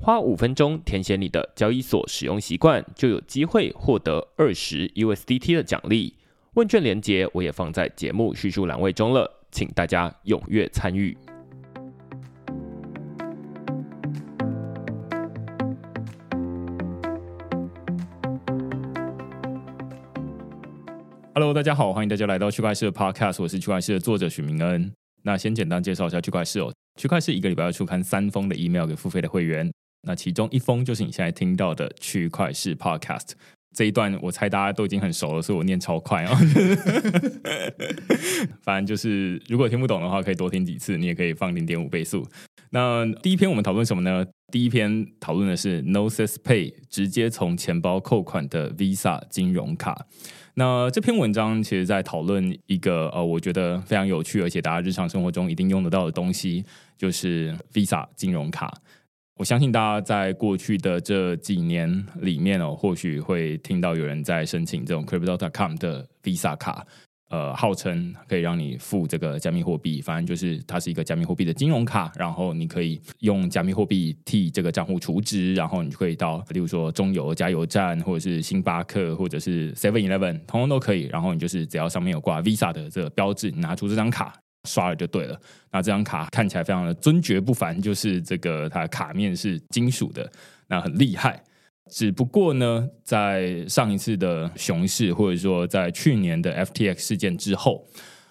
花五分钟填写你的交易所使用习惯，就有机会获得二十 USDT 的奖励。问卷连接我也放在节目叙述栏位中了，请大家踊跃参与。Hello，大家好，欢迎大家来到区块势的 Podcast，我是区块势的作者许明恩。那先简单介绍一下区块势哦，区块势一个礼拜要出刊三封的 email 给付费的会员，那其中一封就是你现在听到的区块式 Podcast。这一段我猜大家都已经很熟了，所以我念超快哦。反正就是如果听不懂的话，可以多听几次，你也可以放零点五倍速。那第一篇我们讨论什么呢？第一篇讨论的是 n o s i s Pay 直接从钱包扣款的 Visa 金融卡。那这篇文章其实在讨论一个呃，我觉得非常有趣，而且大家日常生活中一定用得到的东西，就是 Visa 金融卡。我相信大家在过去的这几年里面哦，或许会听到有人在申请这种 Crypto.com 的 Visa 卡。呃，号称可以让你付这个加密货币，反正就是它是一个加密货币的金融卡，然后你可以用加密货币替这个账户储值，然后你就可以到，例如说中油加油站，或者是星巴克，或者是 Seven Eleven，通通都可以。然后你就是只要上面有挂 Visa 的这个标志，拿出这张卡刷了就对了。那这张卡看起来非常的尊爵不凡，就是这个它卡面是金属的，那很厉害。只不过呢，在上一次的熊市，或者说在去年的 FTX 事件之后，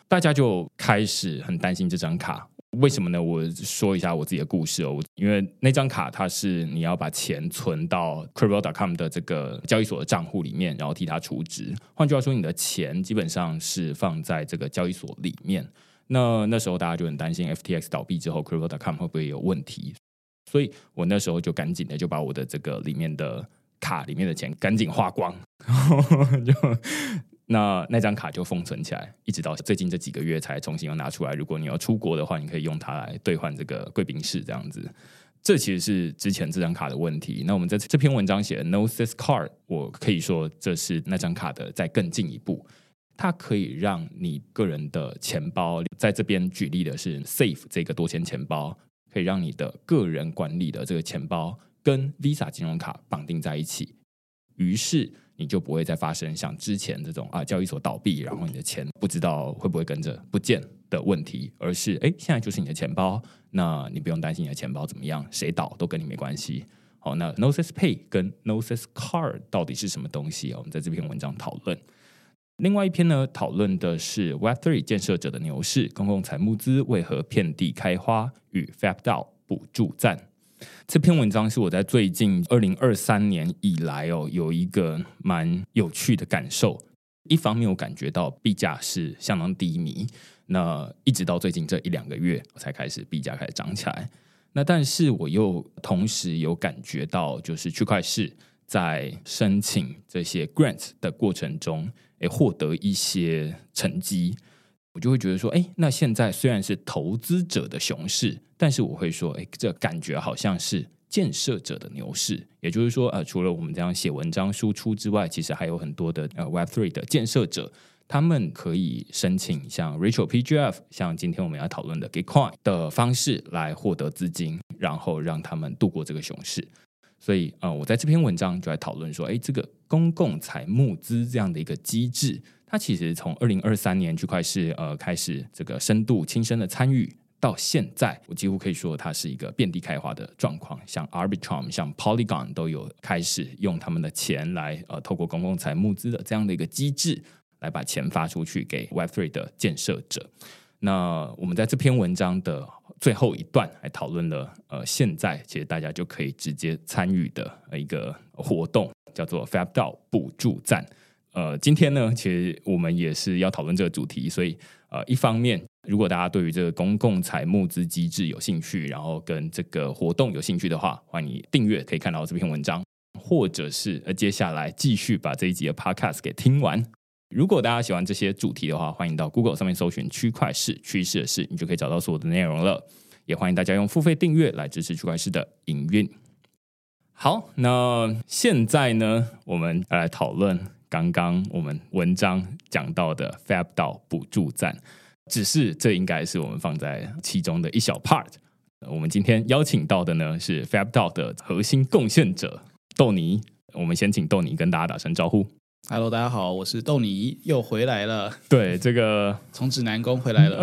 大家就开始很担心这张卡。为什么呢？我说一下我自己的故事哦。因为那张卡它是你要把钱存到 Crypto.com 的这个交易所的账户里面，然后替它储值。换句话说，你的钱基本上是放在这个交易所里面。那那时候大家就很担心 FTX 倒闭之后，Crypto.com 会不会有问题？所以我那时候就赶紧的就把我的这个里面的卡里面的钱赶紧花光，就那那张卡就封存起来，一直到最近这几个月才重新又拿出来。如果你要出国的话，你可以用它来兑换这个贵宾室这样子。这其实是之前这张卡的问题。那我们在这篇文章写的 nosis Card，我可以说这是那张卡的再更进一步，它可以让你个人的钱包在这边举例的是 Safe 这个多钱钱包。可以让你的个人管理的这个钱包跟 Visa 金融卡绑定在一起，于是你就不会再发生像之前这种啊交易所倒闭，然后你的钱不知道会不会跟着不见的问题，而是哎现在就是你的钱包，那你不用担心你的钱包怎么样，谁倒都跟你没关系。好，那 Nosis Pay 跟 Nosis Card 到底是什么东西？我们在这篇文章讨论。另外一篇呢，讨论的是 Web3 建设者的牛市，公共财募资为何遍地开花与 FabDao 补助战。这篇文章是我在最近二零二三年以来哦，有一个蛮有趣的感受。一方面，我感觉到币价是相当低迷，那一直到最近这一两个月，我才开始币价开始涨起来。那但是我又同时有感觉到，就是区块市在申请这些 grant 的过程中。诶，获得一些成绩，我就会觉得说，诶，那现在虽然是投资者的熊市，但是我会说，诶，这感觉好像是建设者的牛市。也就是说，呃，除了我们这样写文章输出之外，其实还有很多的呃 Web3 的建设者，他们可以申请像 Rachel PGF，像今天我们要讨论的 Gitcoin 的方式来获得资金，然后让他们度过这个熊市。所以，呃，我在这篇文章就来讨论说，哎，这个公共财募资这样的一个机制，它其实从二零二三年区块势呃开始这个深度亲身的参与，到现在，我几乎可以说它是一个遍地开花的状况。像 Arbitrum、像 Polygon 都有开始用他们的钱来呃，透过公共财募资的这样的一个机制，来把钱发出去给 Web3 的建设者。那我们在这篇文章的最后一段还讨论了，呃，现在其实大家就可以直接参与的一个活动，叫做 FabDAO 补助站。呃，今天呢，其实我们也是要讨论这个主题，所以呃，一方面，如果大家对于这个公共财募资机制有兴趣，然后跟这个活动有兴趣的话，欢迎你订阅，可以看到这篇文章，或者是呃，接下来继续把这一集的 Podcast 给听完。如果大家喜欢这些主题的话，欢迎到 Google 上面搜寻“区块势趋势的事”，你就可以找到所有的内容了。也欢迎大家用付费订阅来支持区块势的营运。好，那现在呢，我们来讨论。刚刚我们文章讲到的 FabDAO 补助站，只是这应该是我们放在其中的一小 part。我们今天邀请到的呢是 FabDAO 的核心贡献者豆泥。我们先请豆泥跟大家打声招呼。Hello，大家好，我是豆泥，又回来了。对，这个 从指南宫回来了。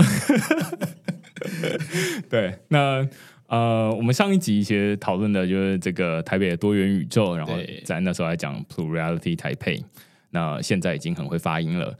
对，那。呃，我们上一集其实讨论的就是这个台北的多元宇宙，然后在那时候还讲 Plurality Taipei。那现在已经很会发音了，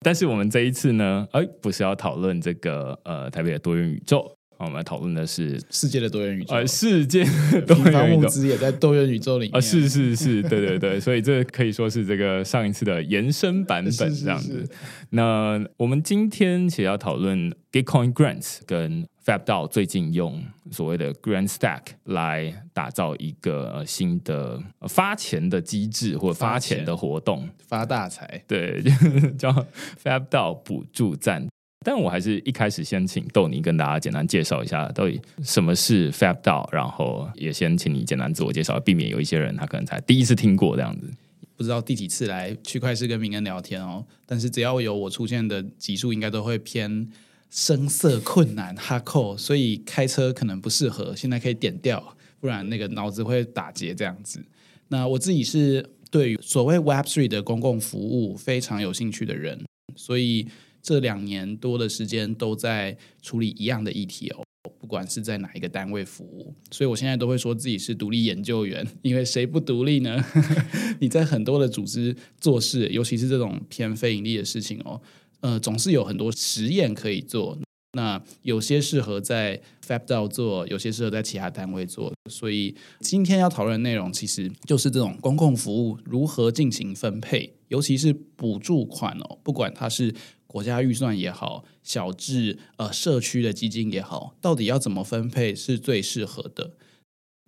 但是我们这一次呢，哎，不是要讨论这个呃台北的多元宇宙，我们来讨论的是世界的多元宇宙，呃，世界的多元宇宙募资也在多元宇宙里面啊，是是是，对对对，所以这可以说是这个上一次的延伸版本这样子。是是是，那我们今天其实要讨论 Gitcoin Grants 跟。FabDAO 最近用所谓的 Grant Stack 来打造一个新的发钱的机制或发钱的活动，发大财。对，叫 FabDAO 补助站。但我还是一开始先请豆尼跟大家简单介绍一下，到底什么是 FabDAO，然后也先请你简单自我介绍，避免有一些人他可能才第一次听过这样子。不知道第几次来区块势跟明恩聊天哦，但是只要有我出现的集数，应该都会偏。声色困难，哈扣，所以开车可能不适合。现在可以点掉，不然那个脑子会打结这样子。那我自己是对于所谓 Web Three 的公共服务非常有兴趣的人，所以这两年多的时间都在处理一样的议题哦，不管是在哪一个单位服务。所以我现在都会说自己是独立研究员，因为谁不独立呢？你在很多的组织做事，尤其是这种偏非盈利的事情哦。呃，总是有很多实验可以做。那有些适合在 FabDAO 做，有些适合在其他单位做。所以今天要讨论的内容，其实就是这种公共服务如何进行分配，尤其是补助款哦，不管它是国家预算也好，小至呃社区的基金也好，到底要怎么分配是最适合的？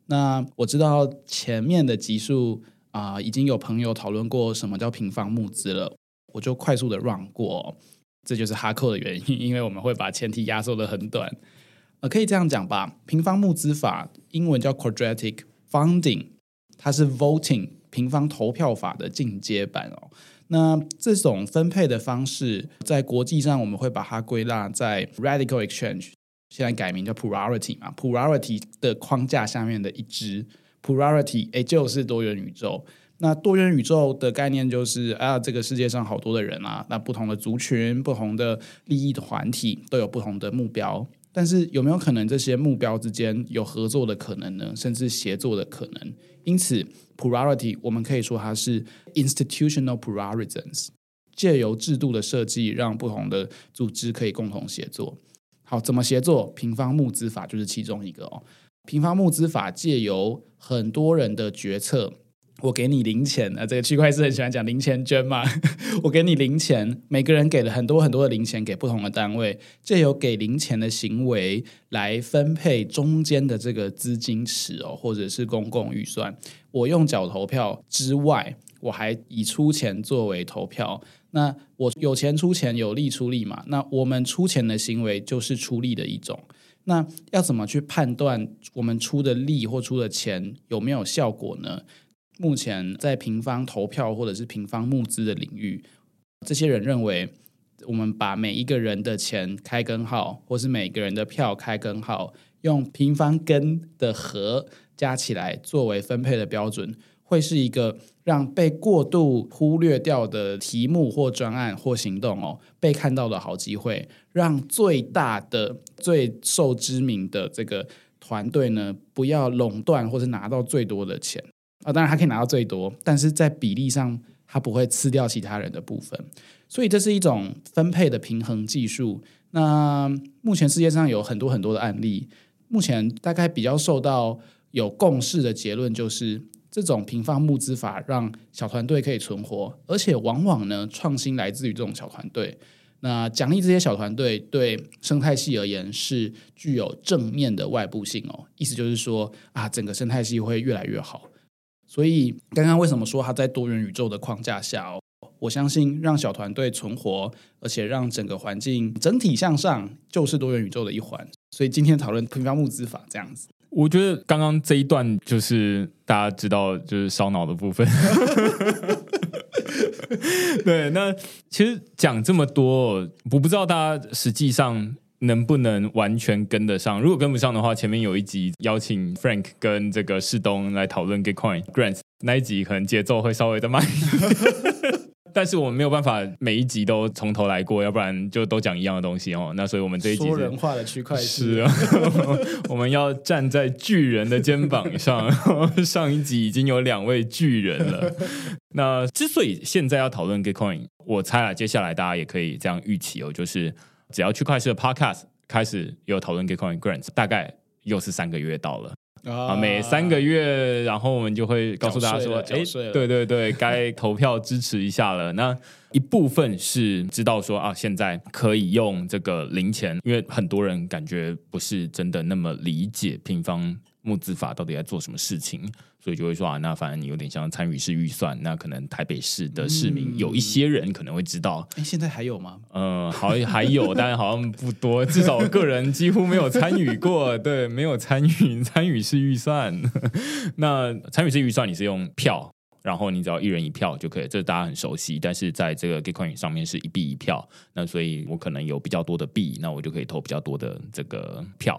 那我知道前面的集数啊、已经有朋友讨论过什么叫平方募资了。我就快速的 run 过，这就是哈扣的原因，因为我们会把前提压缩的很短。呃，可以这样讲吧，平方募资法英文叫 quadratic funding，它是 voting 平方投票法的进阶版哦。那这种分配的方式，在国际上我们会把它归纳在 radical exchange，现在改名叫 plurality 嘛，plurality 的框架下面的一支 plurality，也就是多元宇宙。那多元宇宙的概念就是啊，这个世界上好多的人啊，那不同的族群、不同的利益的团体都有不同的目标，但是有没有可能这些目标之间有合作的可能呢？甚至协作的可能？因此，priority 我们可以说它是 institutional priorities，借由制度的设计，让不同的组织可以共同协作。好，怎么协作？平方募资法就是其中一个哦。平方募资法借由很多人的决策。我给你零钱啊，这个区块是很喜欢讲零钱捐嘛。我给你零钱，每个人给了很多很多的零钱给不同的单位，借由给零钱的行为来分配中间的这个资金池哦，或者是公共预算。我用脚投票之外，我还以出钱作为投票。那我有钱出钱，有力出力嘛。那我们出钱的行为就是出力的一种。那要怎么去判断我们出的力或出的钱有没有效果呢？目前在平方投票或者是平方募资的领域，这些人认为，我们把每一个人的钱开根号，或是每个人的票开根号，用平方根的和加起来作为分配的标准，会是一个让被过度忽略掉的题目或专案或行动哦，被看到的好机会，让最大的、最受知名的这个团队呢，不要垄断或是拿到最多的钱。啊，当然他可以拿到最多，但是在比例上，他不会吃掉其他人的部分。所以这是一种分配的平衡技术。那目前世界上有很多很多的案例，目前大概比较受到有共识的结论就是，这种平方募资法让小团队可以存活，而且往往呢，创新来自于这种小团队。那奖励这些小团队对生态系而言是具有正面的外部性哦，意思就是说啊，整个生态系会越来越好。所以刚刚为什么说它在多元宇宙的框架下哦？我相信让小团队存活，而且让整个环境整体向上，就是多元宇宙的一环。所以今天讨论平方募资法这样子，我觉得刚刚这一段就是大家知道就是烧脑的部分。对，那其实讲这么多，我不知道大家实际上能不能完全跟得上。如果跟不上的话，前面有一集邀请 Frank 跟这个世东来讨论 Gitcoin Grants 那一集，可能节奏会稍微的慢。但是我们没有办法每一集都从头来过，要不然就都讲一样的东西哦。那所以我们这一集说人话的区块是啊，我们要站在巨人的肩膀上。上一集已经有两位巨人了。那之所以现在要讨论 Gitcoin，我猜啊，接下来大家也可以这样预期哦，就是只要区块链的 Podcast 开始有讨论 Gitcoin Grants，大概又是三个月到了。啊，每三个月，然后我们就会告诉大家说，哎，对对对，该投票支持一下了。那一部分是知道说啊，现在可以用这个零钱，因为很多人感觉不是真的那么理解平方募资法到底在做什么事情。所以就会说啊，那反正你有点像参与式预算，那可能台北市的市民有一些人可能会知道。哎、嗯，现在还有吗？嗯，好，还有，但好像不多。至少我个人几乎没有参与过，对，没有参与参与式预算。那参与式预算你是用票，然后你只要一人一票就可以，这大家很熟悉。但是在这个 Gitcoin 上面是一币一票，那所以我可能有比较多的币，那我就可以投比较多的这个票。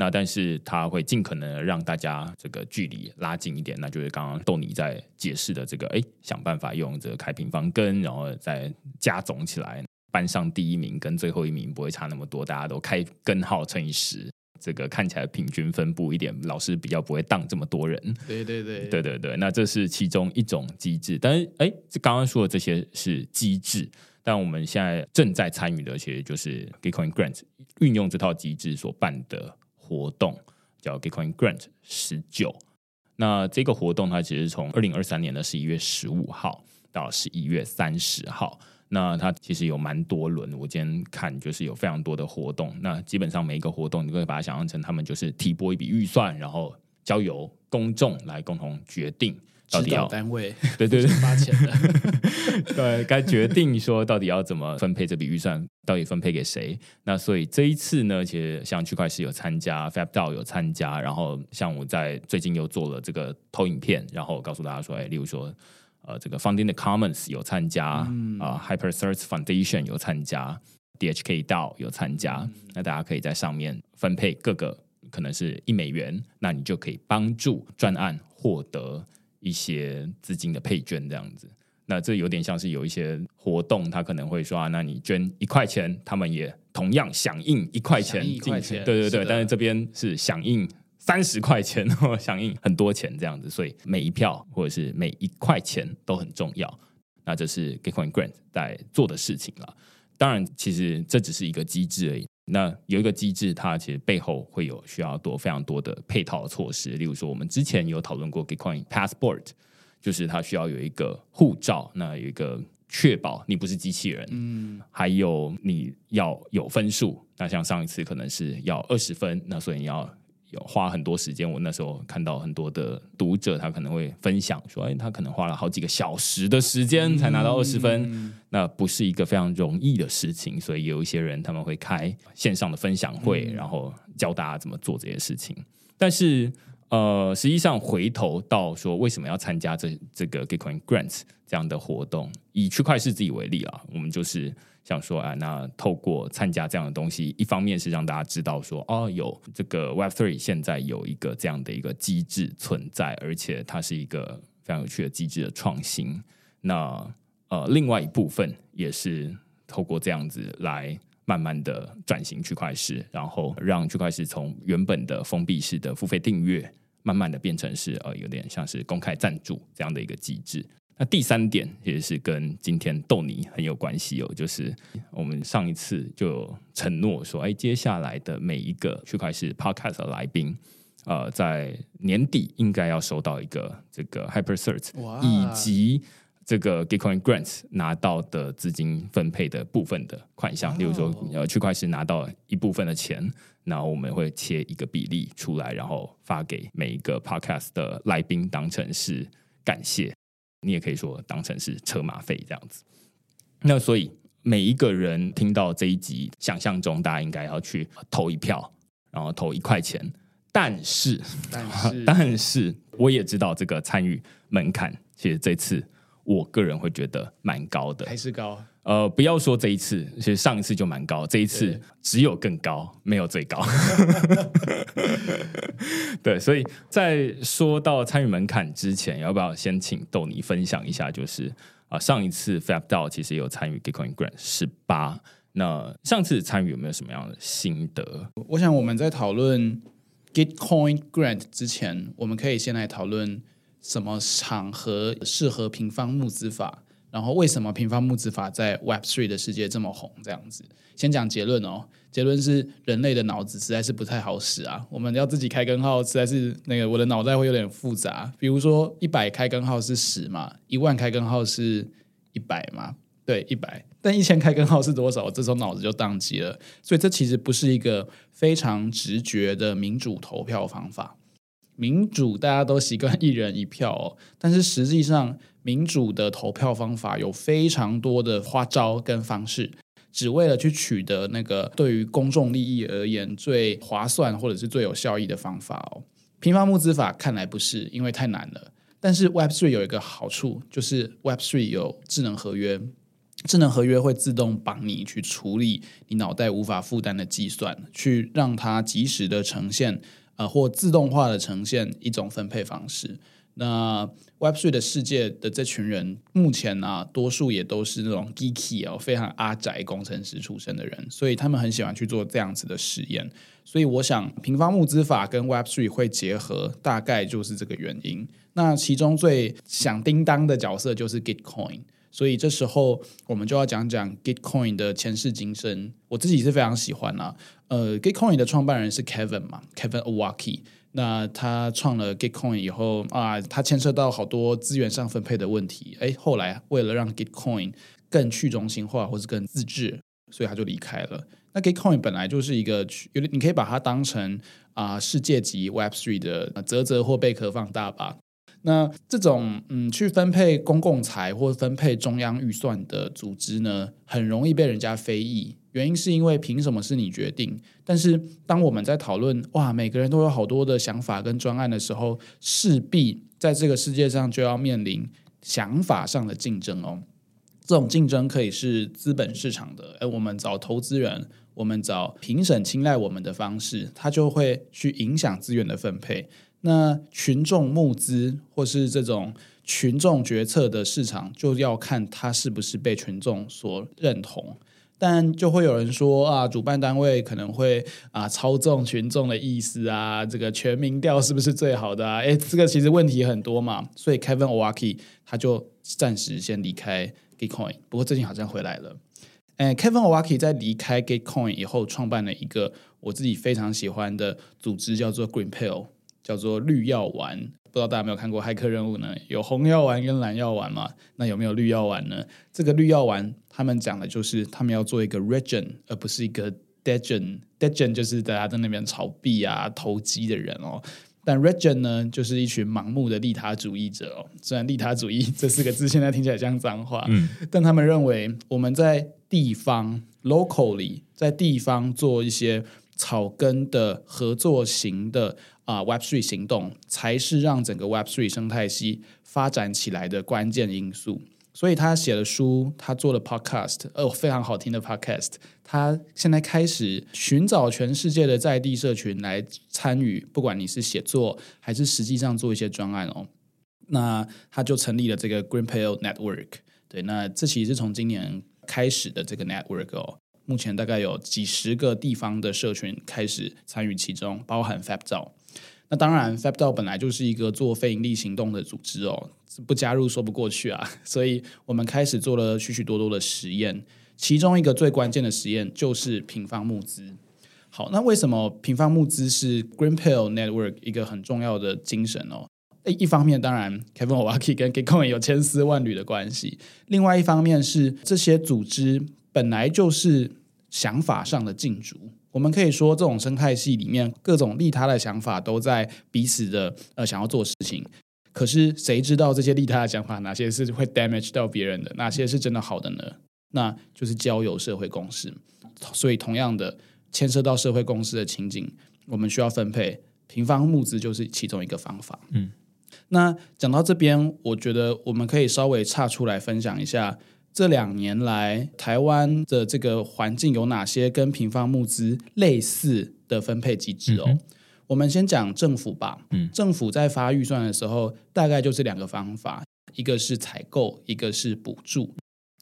那但是他会尽可能让大家这个距离拉近一点，那就是刚刚豆你在解释的这个，哎，想办法用这个开平方根，然后再加总起来，班上第一名跟最后一名不会差那么多，大家都开根号乘以十，这个看起来平均分布一点，老师比较不会当这么多人。对对对，对对对，那这是其中一种机制，但是哎，这刚刚说的这些是机制，但我们现在正在参与的其实就是 Gitcoin Grant 运用这套机制所办的。活动叫 Gitcoin Grant 十九，那这个活动它其实从二零二三年的十一月十五号到十一月三十号，那它其实有蛮多轮。我今天看就是有非常多的活动，那基本上每一个活动你可以把它想象成他们就是提拨一笔预算，然后交由公众来共同决定。到底要单位 对对对发钱的对，该决定说到底要怎么分配这笔预算，到底分配给谁？那所以这一次呢，其实像区块链有参加，FabDao 有参加，然后像我在最近又做了这个投影片，然后告诉大家说，哎，例如说呃，这个 Funding the Commons 有参加，啊、嗯呃、，HyperThreads Foundation 有参加，DHK DAO 有参加，嗯、那大家可以在上面分配各个可能是一美元，那你就可以帮助专案获得。一些资金的配捐这样子，那这有点像是有一些活动，他可能会说啊，那你捐一块钱，他们也同样响应一块钱，一块钱，对对对，是但是这边是响应三十块钱，响应很多钱这样子，所以每一票或者是每一块钱都很重要。那这是 Gitcoin Grant 在做的事情了。当然，其实这只是一个机制而已。那有一个机制，它其实背后会有需要多非常多的配套措施。例如说，我们之前有讨论过 Gitcoin Passport，就是它需要有一个护照，那有一个确保你不是机器人，嗯，还有你要有分数。那像上一次可能是要二十分，那所以你要。有花很多时间，我那时候看到很多的读者，他可能会分享说，哎，他可能花了好几个小时的时间才拿到二十分，嗯，那不是一个非常容易的事情。所以有一些人他们会开线上的分享会，然后教大家怎么做这些事情。但是，呃，实际上回头到说，为什么要参加这这个 Gitcoin Grants 这样的活动？以区块势自己为例啊，我们就是。想说啊，那透过参加这样的东西，一方面是让大家知道说，哦，有这个 Web3 现在有一个这样的一个机制存在，而且它是一个非常有趣的机制的创新。那呃，另外一部分也是透过这样子来慢慢的转型区块势，然后让区块势从原本的封闭式的付费订阅，慢慢的变成是呃有点像是公开赞助这样的一个机制。那第三点也是跟今天豆泥很有关系哦，就是我们上一次就承诺说，哎，接下来的每一个区块链 Podcast 的来宾，呃，在年底应该要收到一个这个 hypersert 以及这个 Gitcoin Grants 拿到的资金分配的部分的款项，例如说，呃，区块链拿到一部分的钱，然后我们会切一个比例出来，然后发给每一个 Podcast 的来宾当成是感谢。你也可以说当成是车马费这样子。那所以每一个人听到这一集，想象中大家应该要去投一票，然后投一块钱。但是，但 是，但是我也知道这个参与门槛，其实这次我个人会觉得蛮高的，还是高。呃，不要说这一次，其实上一次就蛮高，这一次只有更高，没有最高。对，所以在说到参与门槛之前，要不要先请豆泥分享一下？就是啊、呃，上一次 FabDao 其实有参与 Gitcoin Grant 十八，那上次参与有没有什么样的心得？我想我们在讨论 Gitcoin Grant 之前，我们可以先来讨论什么场合适合平方募资法。然后为什么平方募资法在 Web3 的世界这么红？这样子，先讲结论哦。结论是人类的脑子实在是不太好使啊。我们要自己开根号，实在是那个我的脑袋会有点复杂。比如说一百开根号是十嘛，一万开根号是一百嘛，对，一百。但一千开根号是多少？这时候脑子就宕机了。所以这其实不是一个非常直觉的民主投票方法。民主大家都习惯一人一票哦，但是实际上。民主的投票方法有非常多的花招跟方式，只为了去取得那个对于公众利益而言最划算或者是最有效益的方法哦。平方募资法看来不是，因为太难了。但是 Web3 有一个好处，就是 Web3 有智能合约，智能合约会自动帮你去处理你脑袋无法负担的计算，去让它及时的呈现，呃，或自动化的呈现一种分配方式。那 Web3 的世界的这群人，目前啊，多数也都是那种 geeky 哦，非常阿宅工程师出身的人，所以他们很喜欢去做这样子的实验。所以我想，平方募资法跟 Web3 会结合，大概就是这个原因。那其中最响叮当的角色就是 Gitcoin，所以这时候我们就要讲讲 Gitcoin 的前世今生。我自己是非常喜欢啊，呃，Gitcoin 的创办人是 Kevin 嘛，Kevin Owocki。那他创了 Gitcoin 以后啊，他牵涉到好多资源上分配的问题。哎，后来为了让 Gitcoin 更去中心化或是更自治，所以他就离开了。那 Gitcoin 本来就是一个有点，你可以把它当成啊世界级 Web3 的泽泽或贝壳放大吧。那这种嗯，去分配公共财或分配中央预算的组织呢，很容易被人家非议。原因是因为凭什么是你决定？但是当我们在讨论哇，每个人都有好多的想法跟专案的时候，势必在这个世界上就要面临想法上的竞争哦。这种竞争可以是资本市场的，诶，我们找投资人，我们找评审青睐我们的方式，它就会去影响资源的分配。那群众募资或是这种群众决策的市场，就要看它是不是被群众所认同。但就会有人说啊，主办单位可能会啊操纵群众的意思啊，这个全民调是不是最好的啊？诶，这个其实问题很多嘛，所以 Kevin Owocki 他就暂时先离开 Gitcoin，不过最近好像回来了。诶，Kevin Owocki 在离开 Gitcoin 以后，创办了一个我自己非常喜欢的组织，叫做 Green Pill，叫做绿药丸。不知道大家有没有看过骇客任务呢？有红药丸跟蓝药丸嘛？那有没有绿药丸呢？这个绿药丸，他们讲的就是他们要做一个 regen，而不是一个 degen。degen 就是大家在那边炒币啊、投机的人哦。但 regen 呢，就是一群盲目的利他主义者哦。虽然利他主义这四个字现在听起来像脏话，嗯，但他们认为我们在地方 locally 在地方做一些草根的合作型的。啊，Web3 行动才是让整个 Web3 生态系发展起来的关键因素。所以他写了书，他做了 Podcast，哦，非常好听的 Podcast。他现在开始寻找全世界的在地社群来参与，不管你是写作还是实际上做一些专案哦。那他就成立了这个 Green Pale Network。对，那这其实是从今年开始的这个 Network 哦。目前大概有几十个地方的社群开始参与其中，包含 Fab 照。那当然，FABDAO 本来就是一个做非盈利行动的组织哦，不加入说不过去啊。所以我们开始做了许许多多的实验，其中一个最关键的实验就是平方募资。好，那为什么平方募资是 Green Pill Network 一个很重要的精神哦？诶一方面，当然 Kevin Owocki 跟 Gitcoin 有千丝万缕的关系；另外一方面是这些组织本来就是想法上的竞逐。我们可以说，这种生态系里面各种利他的想法都在彼此的呃想要做事情。可是谁知道这些利他的想法哪些是会 damage 到别人的，哪些是真的好的呢？那就是交友社会共识。所以，同样的牵涉到社会共识的情景，我们需要分配平方募资，就是其中一个方法。嗯，那讲到这边，我觉得我们可以稍微岔出来分享一下。这两年来，台湾的这个环境有哪些跟平方募资类似的分配机制哦？嗯、我们先讲政府吧。嗯，政府在发预算的时候，大概就是两个方法：一个是采购，一个是补助。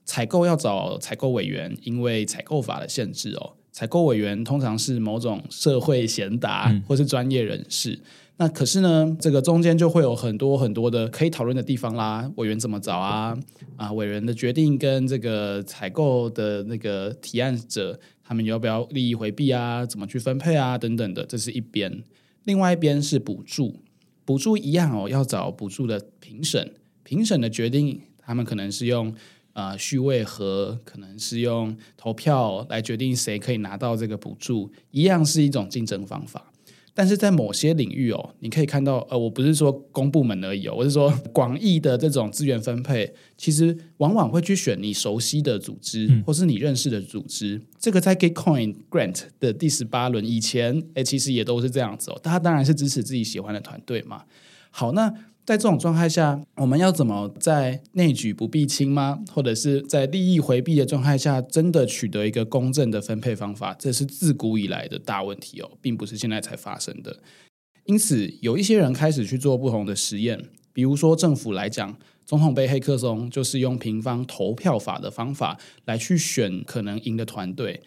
采购要找采购委员，因为采购法的限制哦。采购委员通常是某种社会贤达或是专业人士。嗯那可是呢，这个中间就会有很多很多的可以讨论的地方啦。委员怎么找啊？啊，委员的决定跟这个采购的那个提案者，他们要不要利益回避啊？怎么去分配啊？等等的，这是一边。另外一边是补助，补助一样哦，要找补助的评审，评审的决定，他们可能是用啊、呃、序位和可能是用投票来决定谁可以拿到这个补助，一样是一种竞争方法。但是在某些领域哦，你可以看到，呃，我不是说公部门而已哦，我是说广义的这种资源分配，其实往往会去选你熟悉的组织，或是你认识的组织。嗯、这个在 Gitcoin Grant 的第十八轮以前，诶，其实也都是这样子哦。大家当然是支持自己喜欢的团队嘛。好，那。在这种状态下，我们要怎么在内举不避亲吗？或者是在利益回避的状态下，真的取得一个公正的分配方法？这是自古以来的大问题哦，并不是现在才发生的。因此，有一些人开始去做不同的实验，比如说政府来讲，总统杯黑客松就是用平方投票法的方法来去选可能赢的团队，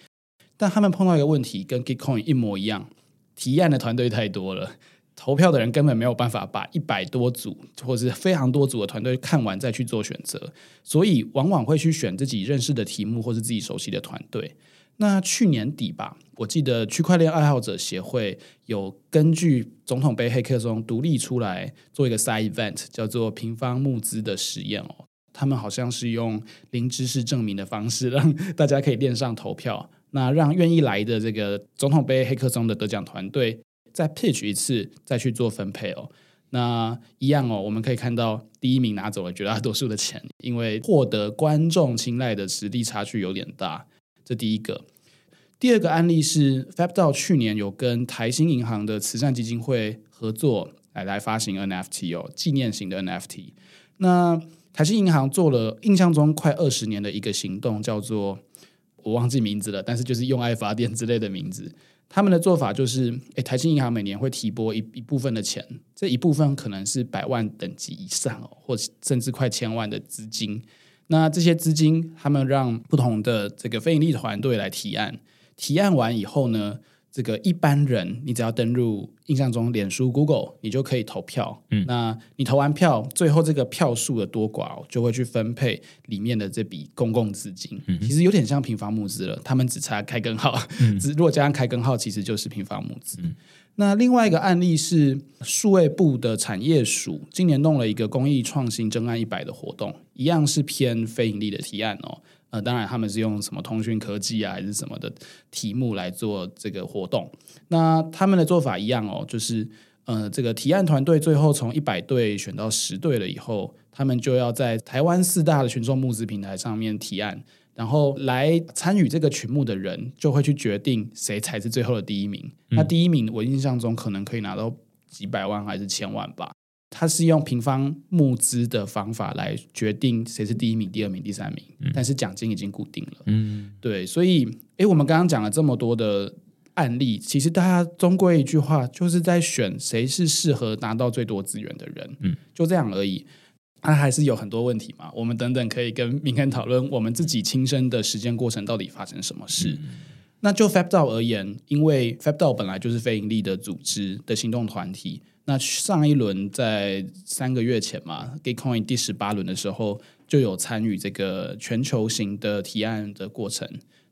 但他们碰到一个问题，跟 Gitcoin 一模一样，提案的团队太多了。投票的人根本没有办法把一百多组或者是非常多组的团队看完再去做选择，所以往往会去选自己认识的题目或是自己熟悉的团队。那去年底吧，我记得区块链爱好者协会有根据总统杯黑客松独立出来做一个 side event，叫做平方募资的实验哦。他们好像是用零知识证明的方式，让大家可以链上投票，那让愿意来的这个总统杯黑客松的得奖团队。再 pitch 一次，再去做分配哦。那一样哦，我们可以看到第一名拿走了绝大多数的钱，因为获得观众青睐的实力差距有点大。这第一个。第二个案例是 FABDAO 去年有跟台新银行的慈善基金会合作来来发行 NFT 哦，纪念型的 NFT。那台新银行做了印象中快二十年的一个行动，叫做我忘记名字了，但是就是用爱发电之类的名字。他们的做法就是，诶，台新银行每年会提拨一一部分的钱，这一部分可能是百万等级以上哦，或甚至快千万的资金。那这些资金，他们让不同的这个非盈利团队来提案，提案完以后呢，这个一般人，你只要登入印象中脸书、Google，你就可以投票。嗯，那你投完票，最后这个票数的多寡就会去分配里面的这笔公共资金。嗯，其实有点像平方募资了，他们只差开根号。嗯，如果加上开根号，其实就是平方募资。嗯，那另外一个案例是数位部的产业署今年弄了一个公益创新争案一百的活动，一样是偏非盈利的提案哦。呃，当然他们是用什么通讯科技啊，还是什么的题目来做这个活动？那他们的做法一样哦，就是呃，这个提案团队最后从一百队选到十队了以后，他们就要在台湾四大的群众募资平台上面提案，然后来参与这个群目的人就会去决定谁才是最后的第一名。嗯。那第一名我印象中可能可以拿到几百万还是千万吧。他是用平方募资的方法来决定谁是第一名、第二名、第三名，嗯、但是奖金已经固定了。嗯，对，所以，诶，我们刚刚讲了这么多的案例，其实大家终归一句话，就是在选谁是适合拿到最多资源的人。嗯，就这样而已。他、啊、还是有很多问题嘛，我们等等可以跟明恩讨论我们自己亲身的实践过程到底发生什么事。嗯、那就 FABDAO 而言，因为 FABDAO 本来就是非盈利的组织的行动团体。那上一轮在三个月前嘛，Gitcoin 第十八轮的时候就有参与这个全球型的提案的过程。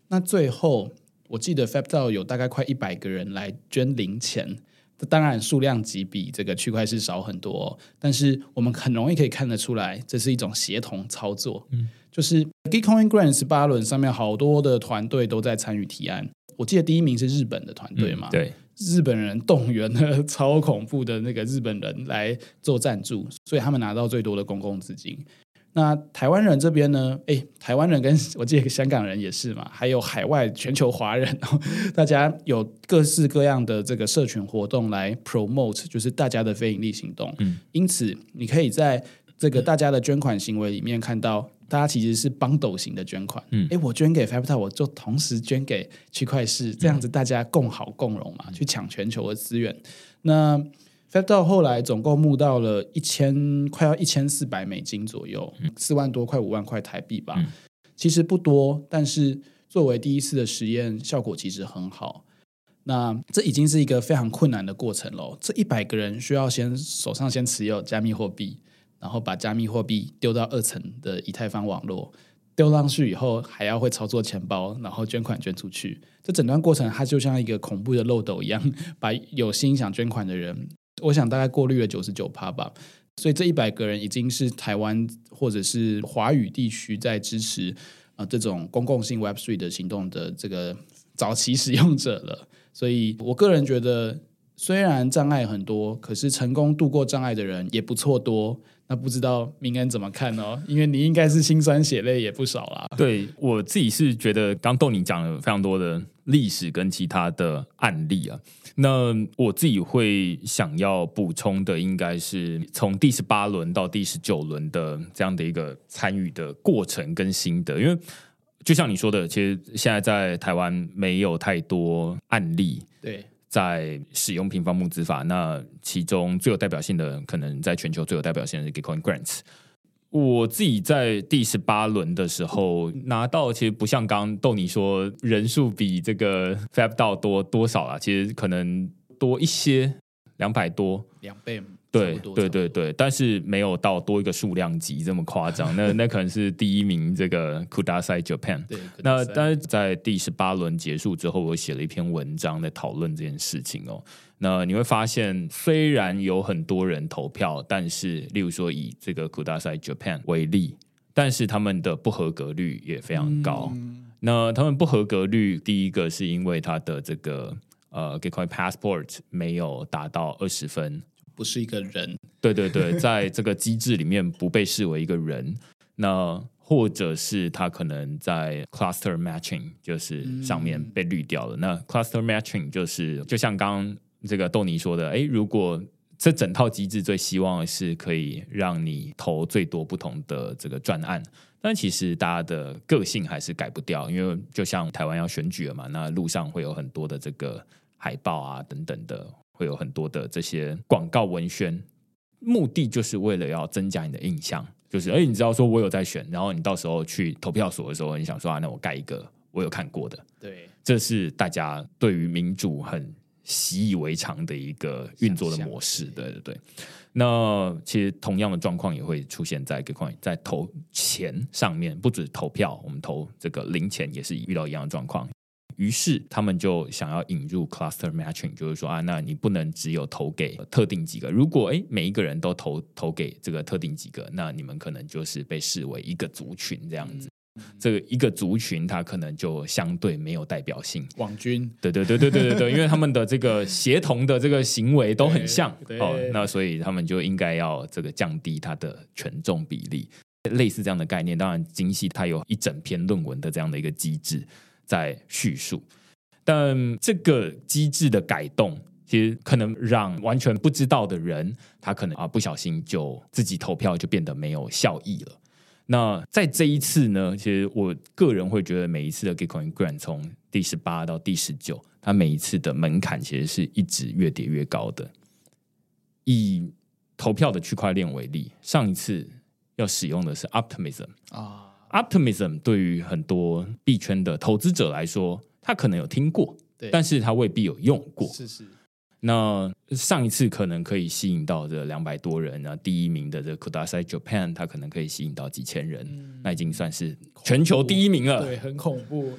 那最后我记得 FabDao 有大概快一百个人来捐零钱，当然数量级比这个区块是少很多哦，但是我们很容易可以看得出来，这是一种协同操作。嗯，就是 Gitcoin Grant 十八轮上面好多的团队都在参与提案。我记得第一名是日本的团队嘛？嗯，对。日本人动员了超恐怖的那个日本人来做赞助，所以他们拿到最多的公共资金。那台湾人这边呢？诶，台湾人跟 我记得香港人也是嘛，还有海外全球华人，大家有各式各样的这个社群活动来 promote，就是大家的非盈利行动。嗯，因此你可以在这个大家的捐款行为里面看到。大家其实是 bundle 型的捐款，嗯，诶，我捐给 FabDao，我就同时捐给区块市，这样子大家共好共荣嘛，嗯、去抢全球的资源。那 FabDao 后来总共募到了一千，快要一千四百美金左右，四、嗯、万多块，五万块台币吧，嗯、其实不多，但是作为第一次的实验，效果其实很好。那这已经是一个非常困难的过程喽，这一百个人需要先手上先持有加密货币。然后把加密货币丢到二层的以太坊网络，丢上去以后还要会操作钱包，然后捐款捐出去。这整段过程它就像一个恐怖的漏斗一样，把有心想捐款的人，我想大概过滤了九十九趴吧。所以这一百个人已经是台湾或者是华语地区在支持啊、呃、这种公共性 Web Three 的行动的这个早期使用者了。所以我个人觉得，虽然障碍很多，可是成功度过障碍的人也不错多。那不知道明恩怎么看哦？因为你应该是心酸血泪也不少啦。对，我自己是觉得，刚豆你讲了非常多的历史跟其他的案例啊。那我自己会想要补充的，应该是从第十八轮到第十九轮的这样的一个参与的过程跟心得。因为就像你说的，其实现在在台湾没有太多案例。对。在使用平方募资法，那其中最有代表性的，可能在全球最有代表性的是 Gitcoin Grants。我自己在第十八轮的时候拿到，其实不像刚逗你说人数比这个 Fab 多多少啊，其实可能多一些，两百多，两倍。对对对对，但是没有到多一个数量级这么夸张。那那可能是第一名这个 Kudasai Japan。对，那但是在第十八轮结束之后，我写了一篇文章在讨论这件事情哦。那你会发现，虽然有很多人投票，但是例如说以这个 Kudasai Japan 为例，但是他们的不合格率也非常高。嗯、那他们不合格率，第一个是因为他的这个呃 Gitcoin Passport 没有达到二十分。不是一个人，对对对，在这个机制里面不被视为一个人，那或者是他可能在 cluster matching 就是上面被滤掉了。那 cluster matching 就是就像刚这个豆泥说的，诶，如果这整套机制最希望是可以让你投最多不同的这个专案，但其实大家的个性还是改不掉，因为就像台湾要选举了嘛，那路上会有很多的这个海报啊等等的。会有很多的这些广告文宣，目的就是为了要增加你的印象，就是哎，你知道说我有在选，然后你到时候去投票所的时候，你想说啊，那我盖一个我有看过的，对，这是大家对于民主很习以为常的一个运作的模式，对对对。那其实同样的状况也会出现在 Gitcoin 在投钱上面，不止投票，我们投这个零钱也是遇到一样的状况。于是他们就想要引入 cluster matching，就是说啊，那你不能只有投给特定几个，如果诶每一个人都投投给这个特定几个，那你们可能就是被视为一个族群这样子。嗯、这个一个族群，它可能就相对没有代表性。网军，对对对对对对对，因为他们的这个协同的这个行为都很像哦，那所以他们就应该要这个降低它的权重比例，类似这样的概念。当然，精细它有一整篇论文的这样的一个机制。在叙述，但这个机制的改动，其实可能让完全不知道的人，他可能啊不小心就自己投票就变得没有效益了。那在这一次呢，其实我个人会觉得，每一次的 Gitcoin Grant 从第十八到第十九，它每一次的门槛其实是一直越叠越高的。以投票的区块链为例，上一次要使用的是 Optimism 啊。Optimism 对于很多币圈的投资者来说，他可能有听过，但是他未必有用过。是是。那上一次可能可以吸引到这两百多人，然后第一名的这 Kudasai Japan，他可能可以吸引到几千人，嗯、那已经算是全球第一名了。对，很恐怖。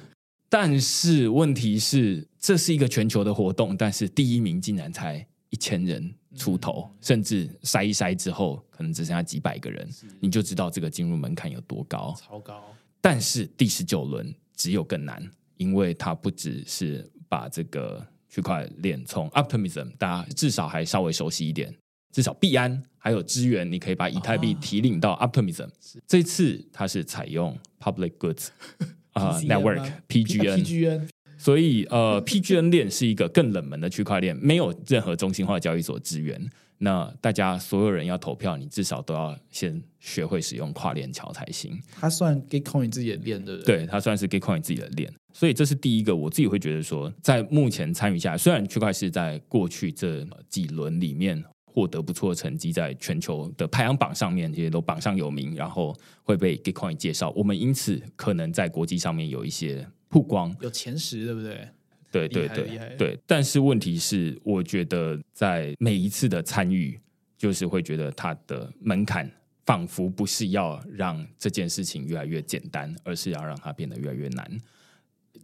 但是问题是，这是一个全球的活动，但是第一名竟然才一千人出头，嗯、甚至筛一筛之后，可能只剩下几百个人，你就知道这个进入门槛有多高，超高。但是第十九轮只有更难，因为它不只是把这个。区块链从 Optimism，大家至少还稍微熟悉一点，至少币安还有支援，你可以把以太币提领到 Optimism。哦、这次它是采用 Public Goods 啊、uh, Network PGN 所以呃 PGN 链是一个更冷门的区块链，没有任何中心化交易所支援。那大家所有人要投票，你至少都要先学会使用跨链桥才行。它算 Gitcoin 自己的链，对不对？对，它算是 Gitcoin 自己的链。所以这是第一个，我自己会觉得说，在目前参与下来，虽然区块是在过去这几轮里面获得不错的成绩，在全球的排行榜上面这些都榜上有名，然后会被 Gitcoin 介绍，我们因此可能在国际上面有一些曝光，有前十，对不对？对对对对，但是问题是，我觉得在每一次的参与，就是会觉得它的门槛仿佛不是要让这件事情越来越简单，而是要让它变得越来越难。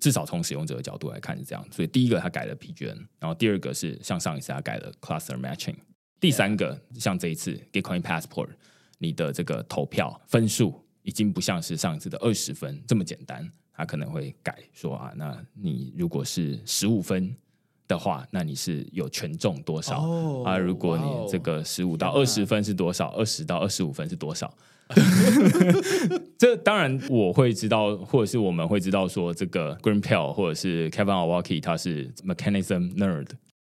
至少从使用者的角度来看是这样。所以第一个他改了 PGN，然后第二个是像上一次他改了 Cluster Matching，第三个像这一次 Gitcoin Passport，你的这个投票分数已经不像是上一次的二十分这么简单。他可能会改说啊，那你如果是十五分的话，那你是有权重多少、oh, 啊？如果你这个十五到二十分是多少？二十到二十五分是多少？这当然我会知道，或者是我们会知道说，这个 Green p e l l 或者是 Kevin Awaki 他是 Mechanism Nerd。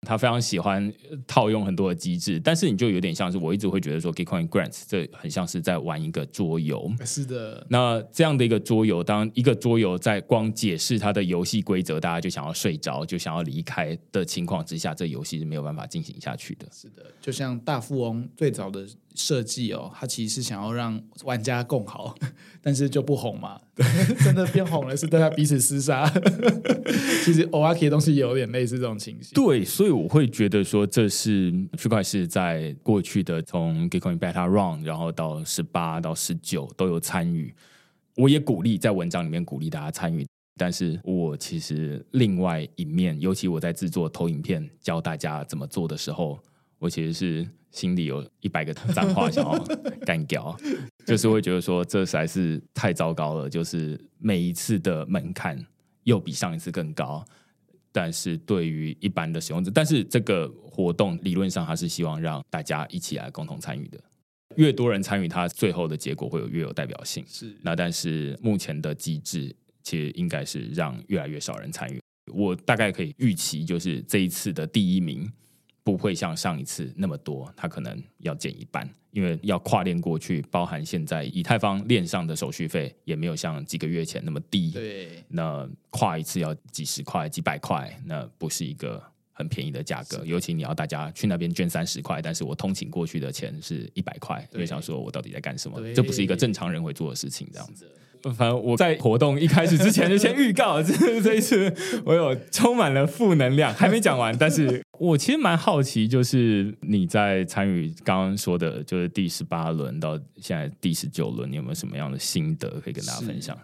他非常喜欢套用很多的机制，但是你就有点像是我一直会觉得说，Gitcoin Grants 这很像是在玩一个桌游。是的，那这样的一个桌游，当一个桌游在光解释它的游戏规则，大家就想要睡着，就想要离开的情况之下，这游戏是没有办法进行下去的。是的，就像大富翁最早的设计哦，他其实是想要让玩家共好，但是就不红嘛。对，真的变红了，是大家彼此厮杀。其实 Owocki 的东西也有点类似这种情形。对，所以我会觉得说，这是区块是在过去的从 Gitcoin Beta Run，然后到十八到十九都有参与。我也鼓励在文章里面鼓励大家参与，但是我其实另外一面，尤其我在制作投影片教大家怎么做的时候，我其实是。心里有一百个脏话想要 干掉，就是会觉得说，这实在是太糟糕了。就是每一次的门槛又比上一次更高，但是对于一般的使用者，但是这个活动理论上它是希望让大家一起来共同参与的，越多人参与，它最后的结果会有越有代表性。是，那但是目前的机制其实应该是让越来越少人参与。我大概可以预期，就是这一次的第一名。不会像上一次那么多，它可能要减一半，因为要跨链过去，包含现在以太坊链上的手续费也没有像几个月前那么低。对，那跨一次要几十块、几百块，那不是一个很便宜的价格。尤其你要大家去那边捐三十块，但是我通勤过去的钱是一百块，就想说我到底在干什么？对这不是一个正常人会做的事情，这样子。反正我在活动一开始之前就先预告，这 这一次我有充满了负能量，还没讲完。但是 我其实蛮好奇，就是你在参与刚刚说的，就是第十八轮到现在第十九轮，你有没有什么样的心得可以跟大家分享？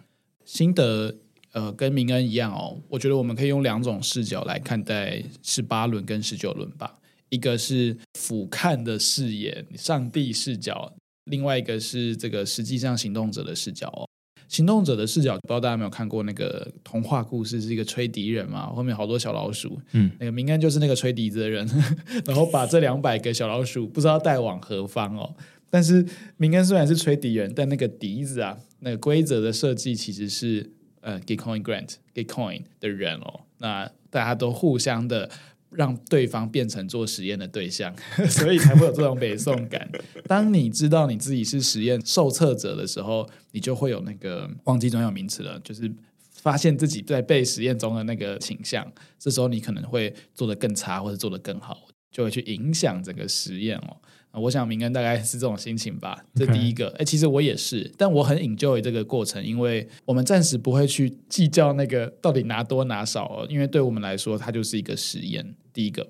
心得呃，跟明恩一样哦，我觉得我们可以用两种视角来看待十八轮跟十九轮吧。一个是俯瞰的视野，上帝视角；另外一个是这个实际上行动者的视角哦。行动者的视角，不知道大家有没有看过那个童话故事，是一个吹笛人嘛？后面好多小老鼠，嗯，那个明恩就是那个吹笛子的人，然后把这两百个小老鼠不知道带往何方哦。但是明恩虽然是吹笛人，但那个笛子啊，那个规则的设计其实是呃，Gitcoin Grant Gitcoin 的人哦，那大家都互相的。让对方变成做实验的对象，所以才会有这种北宋感。当你知道你自己是实验受测者的时候，你就会有那个忘记专有名词了，就是发现自己在被实验中的那个倾向。这时候你可能会做得更差，或者做得更好，就会去影响整个实验哦。我想明恩大概是这种心情吧，这第一个。哎其实我也是，但我很 enjoy 这个过程，因为我们暂时不会去计较那个到底拿多拿少哦，因为对我们来说，它就是一个实验。第一个，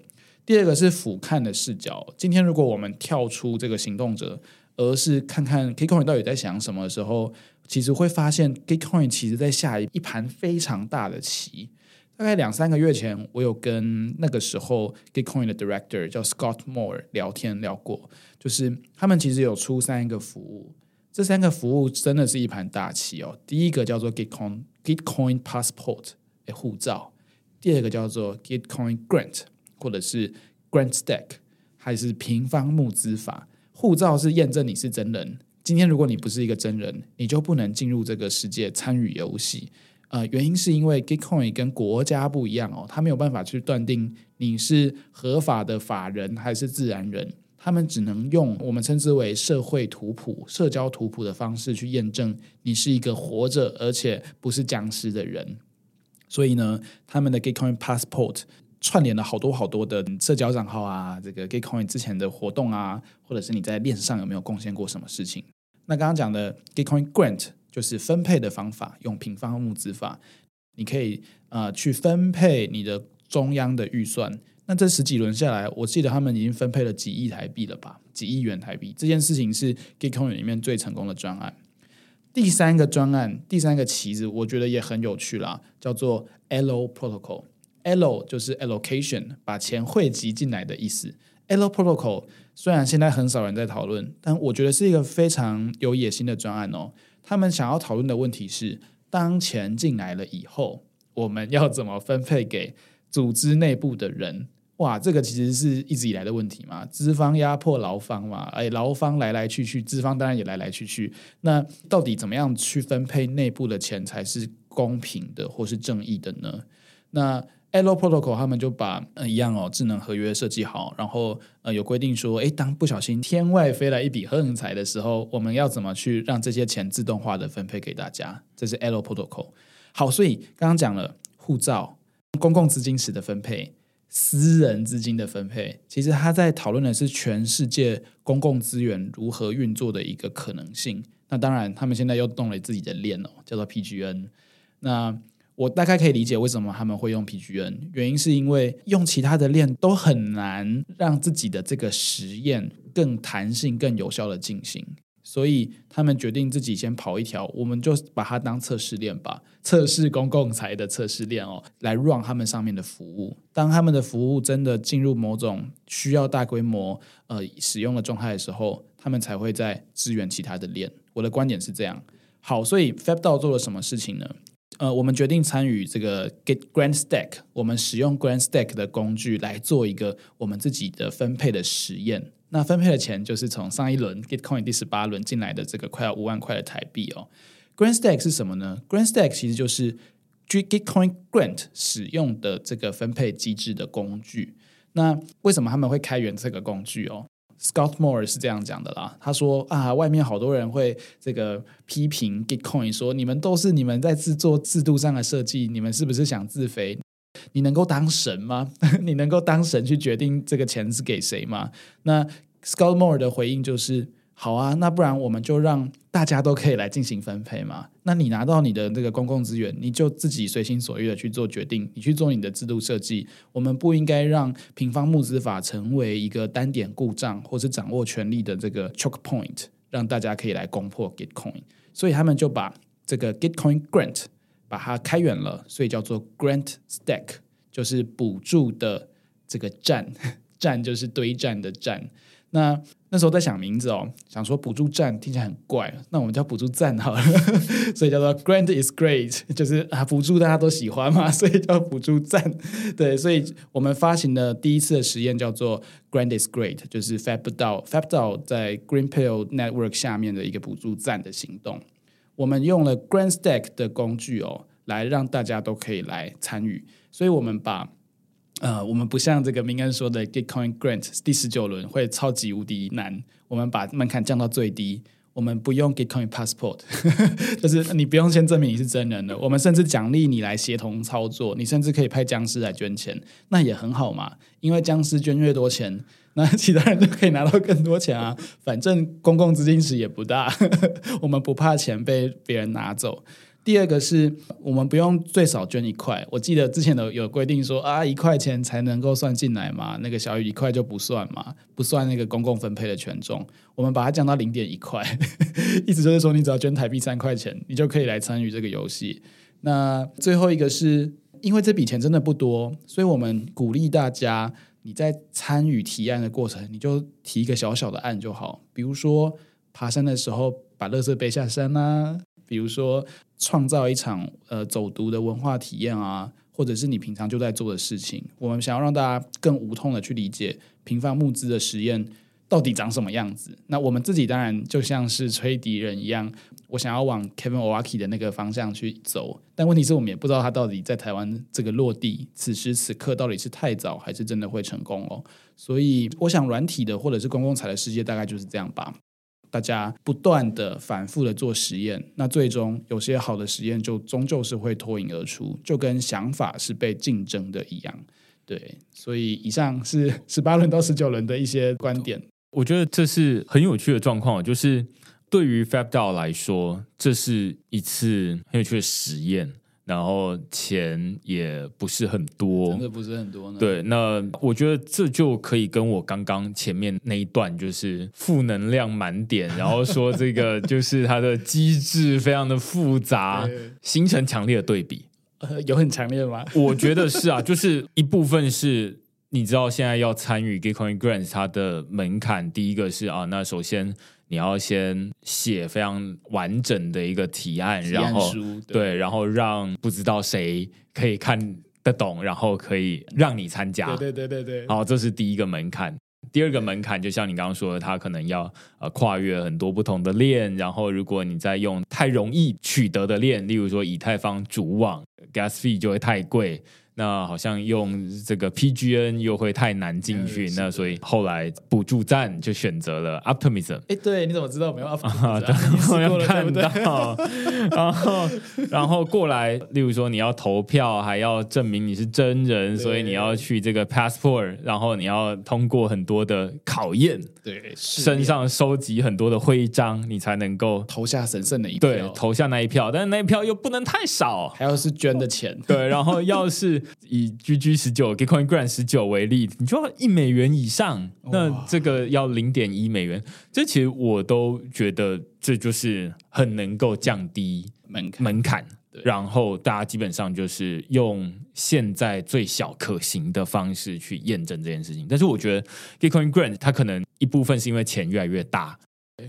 第二个是俯瞰的视角。今天如果我们跳出这个行动者，而是看看 Gitcoin 到底在想什么的时候，其实会发现 Gitcoin 其实在下一盘非常大的棋。大概两三个月前，我有跟那个时候 Gitcoin 的 Director 叫 Scott Moore 聊天聊过，就是他们其实有出三个服务，这三个服务真的是一盘大棋哦。第一个叫做 Gitcoin Gitcoin Passport 诶护照，第二个叫做 Gitcoin Grant 或者是 Grant Stack 还是平方募资法。护照是验证你是真人，今天如果你不是一个真人，你就不能进入这个世界参与游戏。呃，原因是因为 Gitcoin 跟国家不一样哦，他没有办法去断定你是合法的法人还是自然人，他们只能用我们称之为社会图谱、社交图谱的方式去验证你是一个活着而且不是僵尸的人。所以呢，他们的 Gitcoin Passport 串联了好多好多的社交账号啊，这个 Gitcoin 之前的活动啊，或者是你在链上有没有贡献过什么事情？那刚刚讲的 Gitcoin Grant。就是分配的方法，用平方募资法，你可以呃去分配你的中央的预算。那这十几轮下来，我记得他们已经分配了几亿台币了吧？几亿元台币，这件事情是 Gitcoin 里面最成功的专案。第三个专案，第三个旗子，我觉得也很有趣啦，叫做 Elo Protocol。Elo 就是 allocation，把钱汇集进来的意思。Elo Protocol 虽然现在很少人在讨论，但我觉得是一个非常有野心的专案哦。他们想要讨论的问题是：当钱进来了以后，我们要怎么分配给组织内部的人？哇，这个其实是一直以来的问题嘛。资方压迫劳方嘛，哎，劳方来来去去，资方当然也来来去去。那到底怎么样去分配内部的钱才是公平的或是正义的呢？那 Elo Protocol 他们就把呃一样哦，智能合约设计好，然后呃有规定说，诶，当不小心天外飞来一笔横财的时候，我们要怎么去让这些钱自动化的分配给大家？这是 Elo Protocol。好，所以刚刚讲了护照、公共资金池的分配、私人资金的分配，其实他在讨论的是全世界公共资源如何运作的一个可能性。那当然，他们现在又动了自己的链哦，叫做 PGN。那我大概可以理解为什么他们会用 PGN，原因是因为用其他的链都很难让自己的这个实验更弹性、更有效的进行，所以他们决定自己先跑一条，我们就把它当测试链吧，测试公共财的测试链哦，来 run 他们上面的服务。当他们的服务真的进入某种需要大规模呃使用的状态的时候，他们才会再支援其他的链。我的观点是这样。好，所以 FabDao 做了什么事情呢？呃，我们决定参与这个 Git Grand Stack，我们使用 Grand Stack 的工具来做一个我们自己的分配的实验。那分配的钱就是从上一轮 Gitcoin 第十八轮进来的这个快要五万块的台币哦。Grand Stack 是什么呢？Grand Stack 其实就是 Gitcoin Grant 使用的这个分配机制的工具。那为什么他们会开源这个工具哦？Scott Moore 是这样讲的啦，他说啊，外面好多人会这个批评 Gitcoin，说你们都是你们在制作制度上的设计，你们是不是想自肥？你能够当神吗？你能够当神去决定这个钱是给谁吗？那 Scott Moore 的回应就是。好啊，那不然我们就让大家都可以来进行分配嘛。那你拿到你的这个公共资源，你就自己随心所欲的去做决定，你去做你的制度设计。我们不应该让平方募资法成为一个单点故障或是掌握权力的这个 choke point，让大家可以来攻破 Gitcoin。所以他们就把这个 Gitcoin Grant 把它开源了，所以叫做 Grant Stack，就是补助的这个站，站就是堆站的站。那那时候在想名字哦，想说补助站听起来很怪，那我们叫补助站好了，所以叫做 Grant is great，就是啊补助大家都喜欢嘛，所以叫补助站。对，所以我们发行的第一次的实验叫做 Grant is great，就是 FabDao FabDao 在 Greenpill Network 下面的一个补助站的行动。我们用了 Grant Stack 的工具哦，来让大家都可以来参与，所以我们把。呃，我们不像这个明恩说的 Gitcoin Grant 第十九轮会超级无敌难，我们把门槛降到最低，我们不用 Gitcoin Passport，就是你不用先证明你是真人的，我们甚至奖励你来协同操作，你甚至可以派僵尸来捐钱，那也很好嘛，因为僵尸捐越多钱，那其他人就可以拿到更多钱啊，反正公共资金池也不大，我们不怕钱被别人拿走。第二个是我们不用最少捐一块。我记得之前的有规定说啊，一块钱才能够算进来嘛，那个小于一块就不算嘛，不算那个公共分配的权重。我们把它降到零点一块，意思就是说，你只要捐台币三块钱，你就可以来参与这个游戏。那最后一个是因为这笔钱真的不多，所以我们鼓励大家。你在参与提案的过程，你就提一个小小的案就好。比如说爬山的时候把垃圾背下山啦，比如说创造一场呃走读的文化体验啊，或者是你平常就在做的事情。我们想要让大家更无痛的去理解平方募资的实验到底长什么样子。那我们自己当然就像是吹笛人一样。我想要往 Kevin Owocki 的那个方向去走，但问题是我们也不知道他到底在台湾这个落地，此时此刻到底是太早还是真的会成功哦。所以我想软体的或者是公共财的世界大概就是这样吧，大家不断的反复的做实验，那最终有些好的实验就终究是会脱颖而出，就跟想法是被竞争的一样。对，所以以上是 十八轮到十九轮的一些观点，我觉得这是很有趣的状况，就是。对于 FabDao 来说，这是一次很有趣的实验，然后钱也不是很多，真的不是很多呢。对，那我觉得这就可以跟我刚刚前面那一段就是负能量满点，然后说这个就是它的机制非常的复杂，形成强烈的对比。呃，有很强烈吗？我觉得是啊，就是一部分是你知道现在要参与 Gitcoin Grants 它的门槛，第一个是啊，那首先。你要先写非常完整的一个提案，提案然后对，对，然后让不知道谁可以看得懂，然后可以让你参加。对对对对对。好，这是第一个门槛。第二个门槛，就像你刚刚说的，它可能要呃跨越很多不同的链，然后如果你再用太容易取得的链，例如说以太坊主网，gas fee 就会太贵。那好像用这个 PGN 又会太难进去，那所以后来补助站就选择了 Optimism。哎，对，你怎么知道没有 Optimism？看到。然后，然后过来，例如说你要投票，还要证明你是真人，所以你要去这个 Passport，然后你要通过很多的考验，对，身上收集很多的徽章，你才能够投下神圣的一票。对，投下那一票，但是那一票又不能太少，还要是捐的钱。对，然后要是。以 GG 十九 Gitcoin Grant 十九为例，你就要一美元以上，那这个要零点一美元，这其实我都觉得这就是很能够降低门槛门槛，然后大家基本上就是用现在最小可行的方式去验证这件事情。但是我觉得 Gitcoin Grant 它可能一部分是因为钱越来越大，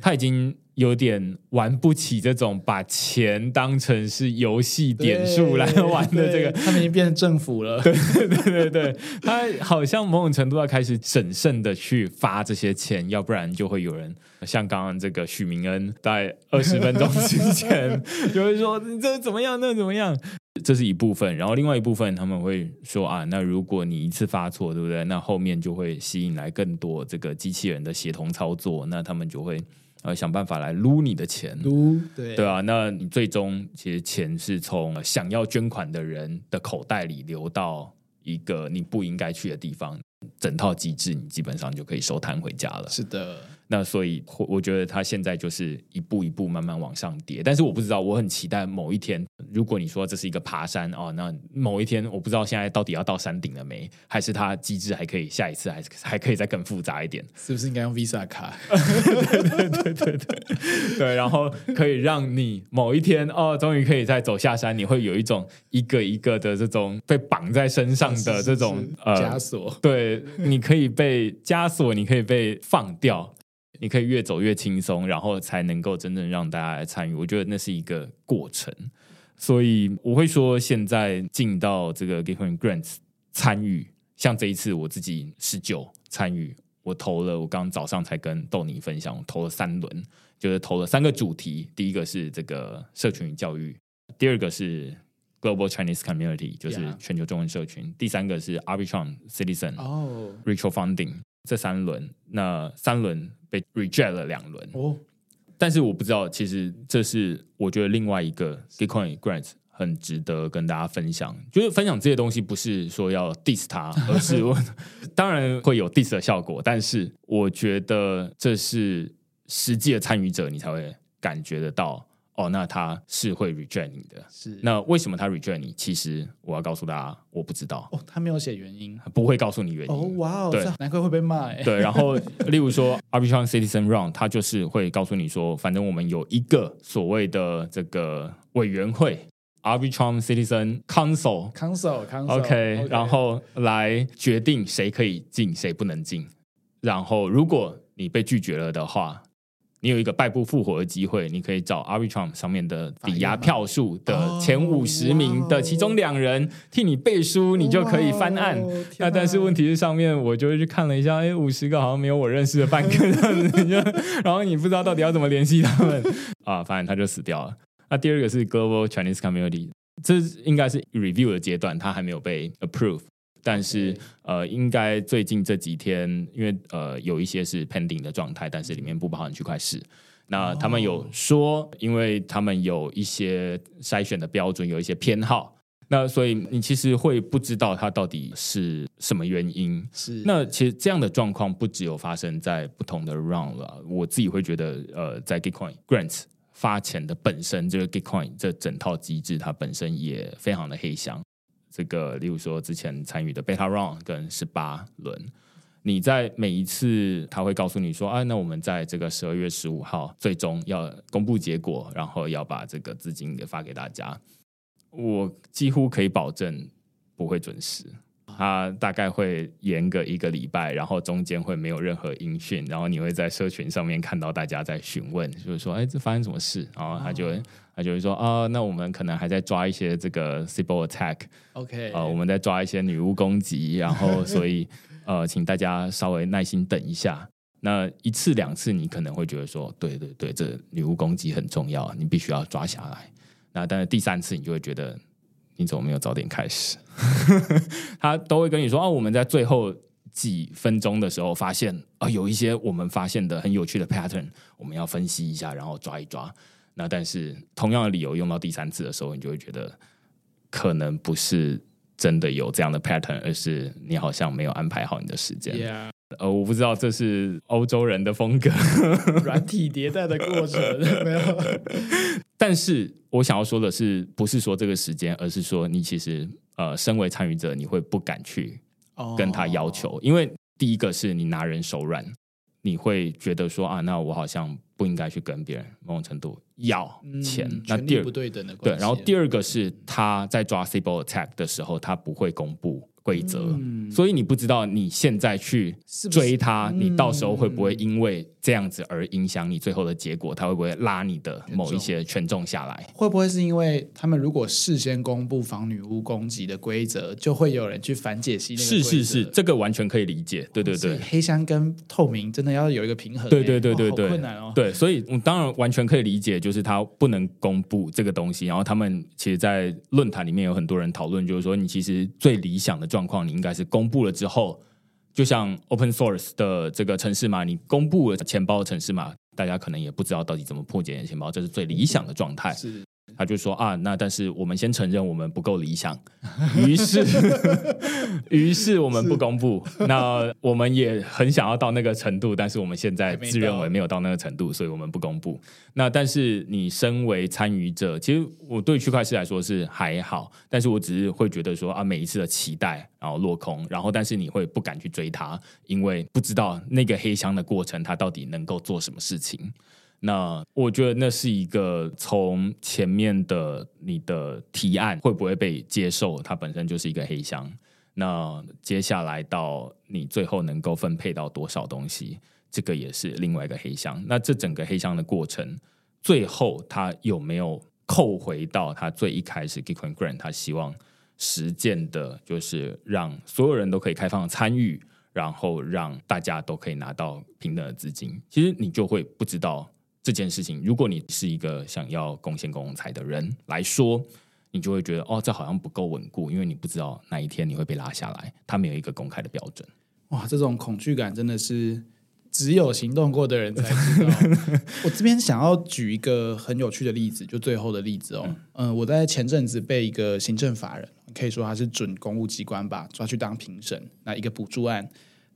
它已经。有点玩不起这种把钱当成是游戏点数来玩的这个，他们已经变成政府了。对对对对，他好像某种程度要开始审慎的去发这些钱，要不然就会有人像刚刚这个许明恩在二十分钟之前就会说你这怎么样，那怎么样？这是一部分，然后另外一部分他们会说啊，那如果你一次发错，对不对？那后面就会吸引来更多这个机器人的协同操作，那他们就会。呃，想办法来撸你的钱，撸对对啊，那你最终其实钱是从想要捐款的人的口袋里流到一个你不应该去的地方，整套机制你基本上就可以收摊回家了。是的。那所以，我觉得它现在就是一步一步慢慢往上叠，但是我不知道，我很期待某一天，如果你说这是一个爬山哦，那某一天我不知道现在到底要到山顶了没，还是它机制还可以下一次还还可以再更复杂一点，是不是应该用 Visa 卡？对对对对对对，然后可以让你某一天哦，终于可以再走下山，你会有一种一个一个的这种被绑在身上的这种呃 枷锁，对，你可以被枷锁，你可以被放掉。你可以越走越轻松，然后才能够真正让大家来参与。我觉得那是一个过程，所以我会说，现在进到这个 Gitcoin Grants 参与，像这一次我自己十九参与，我投了，我刚刚早上才跟豆泥分享，我投了三轮，就是投了三个主题，第一个是这个社群与教育，第二个是 Global Chinese Community，就是全球中文社群，第三个是 Arbitrum Citizen，哦，Retro Funding。这三轮，那三轮被 reject 了两轮哦，但是我不知道，其实这是我觉得另外一个 Gitcoin Grants 很值得跟大家分享，就是分享这些东西不是说要 diss 它，而是我当然会有 diss 的效果，但是我觉得这是实际的参与者你才会感觉得到。哦，那他是会 reject 你的。是，那为什么他 reject 你？其实我要告诉大家，我不知道。哦，他没有写原因，不会告诉你原因。哦，哇哦，对，难怪会被骂。对，然后 例如说 Arbitrum Citizen Run，他就是会告诉你说，反正我们有一个所谓的这个委员会，Arbitrum Citizen Council，Council，Council，OK，okay, 然后来决定谁可以进，谁不能进。然后如果你被拒绝了的话，你有一个败不复活的机会，你可以找 Arbitrum 上面的抵押票数的前五十名的其中两人替你背书，你就可以翻案。那但是问题是，上面我就去看了一下，哎，五十个好像没有我认识的半个这样子，然后你不知道到底要怎么联系他们 啊，反正他就死掉了。那第二个是 Global Chinese Community，这应该是 review 的阶段，他还没有被 approve。但是呃，应该最近这几天，因为呃有一些是 pending 的状态，但是里面不包含区块市。那他们有说，因为他们有一些筛选的标准，有一些偏好，那所以你其实会不知道它到底是什么原因。是。那其实这样的状况不只有发生在不同的 round 了，我自己会觉得，呃，在 Gitcoin Grants 发钱的本身，这个 Gitcoin 这整套机制，它本身也非常的黑箱。这个，例如说之前参与的 Beta Round 跟十八轮，你在每一次他会告诉你说，啊，那我们在这个十二月十五号最终要公布结果，然后要把这个资金给发给大家。我几乎可以保证不会准时，他大概会延个一个礼拜，然后中间会没有任何音讯，然后你会在社群上面看到大家在询问，就是说，哎，这发生什么事？然后他就会。他就会说啊，那我们可能还在抓一些这个 Sybil attack，OK，呃，我们在抓一些女巫攻击，然后所以呃，请大家稍微耐心等一下。那一次两次，你可能会觉得说，对对对，这女巫攻击很重要，你必须要抓下来。那但是第三次，你就会觉得你怎么没有早点开始？他都会跟你说啊，我们在最后几分钟的时候发现啊，有一些我们发现的很有趣的 pattern，我们要分析一下，然后抓一抓。那但是同样的理由用到第三次的时候，你就会觉得可能不是真的有这样的 pattern，而是你好像没有安排好你的时间。呃，我不知道这是欧洲人的风格，软体迭代的过程 没有。但是我想要说的是，不是说这个时间，而是说你其实呃，身为参与者，你会不敢去跟他要求，oh. 因为第一个是你拿人手软，你会觉得说啊，那我好像。不应该去跟别人某种程度要钱。嗯、那第二不对等的。对，然后第二个是他在抓 Sybil attack 的时候，他不会公布。规则，嗯、所以你不知道你现在去追他，是？是你到时候会不会因为这样子而影响你最后的结果？他会不会拉你的某一些权重下来？会不会是因为他们如果事先公布防女巫攻击的规则，就会有人去反解析？是是是，这个完全可以理解。对对对，黑箱跟透明真的要有一个平衡。对对对对对，困难哦。对，所以我当然完全可以理解，就是他不能公布这个东西。然后他们其实，在论坛里面有很多人讨论，就是说你其实最理想的状况，你应该是公。公布了之后，就像 open source 的这个城市码，你公布了钱包的城市码，大家可能也不知道到底怎么破解钱包，这是最理想的状态。他就说啊，那但是我们先承认我们不够理想，于是，于是我们不公布。那我们也很想要到那个程度，但是我们现在自认为没有到那个程度，所以我们不公布。那但是你身为参与者，其实我对区块链来说是还好，但是我只是会觉得说啊，每一次的期待然后落空，然后但是你会不敢去追它，因为不知道那个黑箱的过程它到底能够做什么事情。那我觉得那是一个从前面的你的提案会不会被接受，它本身就是一个黑箱。那接下来到你最后能够分配到多少东西，这个也是另外一个黑箱。那这整个黑箱的过程，最后它有没有扣回到它最一开始 Gitcoin Grant 它希望实践的，就是让所有人都可以开放参与，然后让大家都可以拿到平等的资金。其实你就会不知道。这件事情，如果你是一个想要贡献公共财的人来说，你就会觉得哦，这好像不够稳固，因为你不知道哪一天你会被拉下来，他没有一个公开的标准。哇，这种恐惧感真的是只有行动过的人才知道。我这边想要举一个很有趣的例子，就最后的例子哦，嗯、呃，我在前阵子被一个行政法人，可以说他是准公务机关吧，抓去当评审，那一个补助案。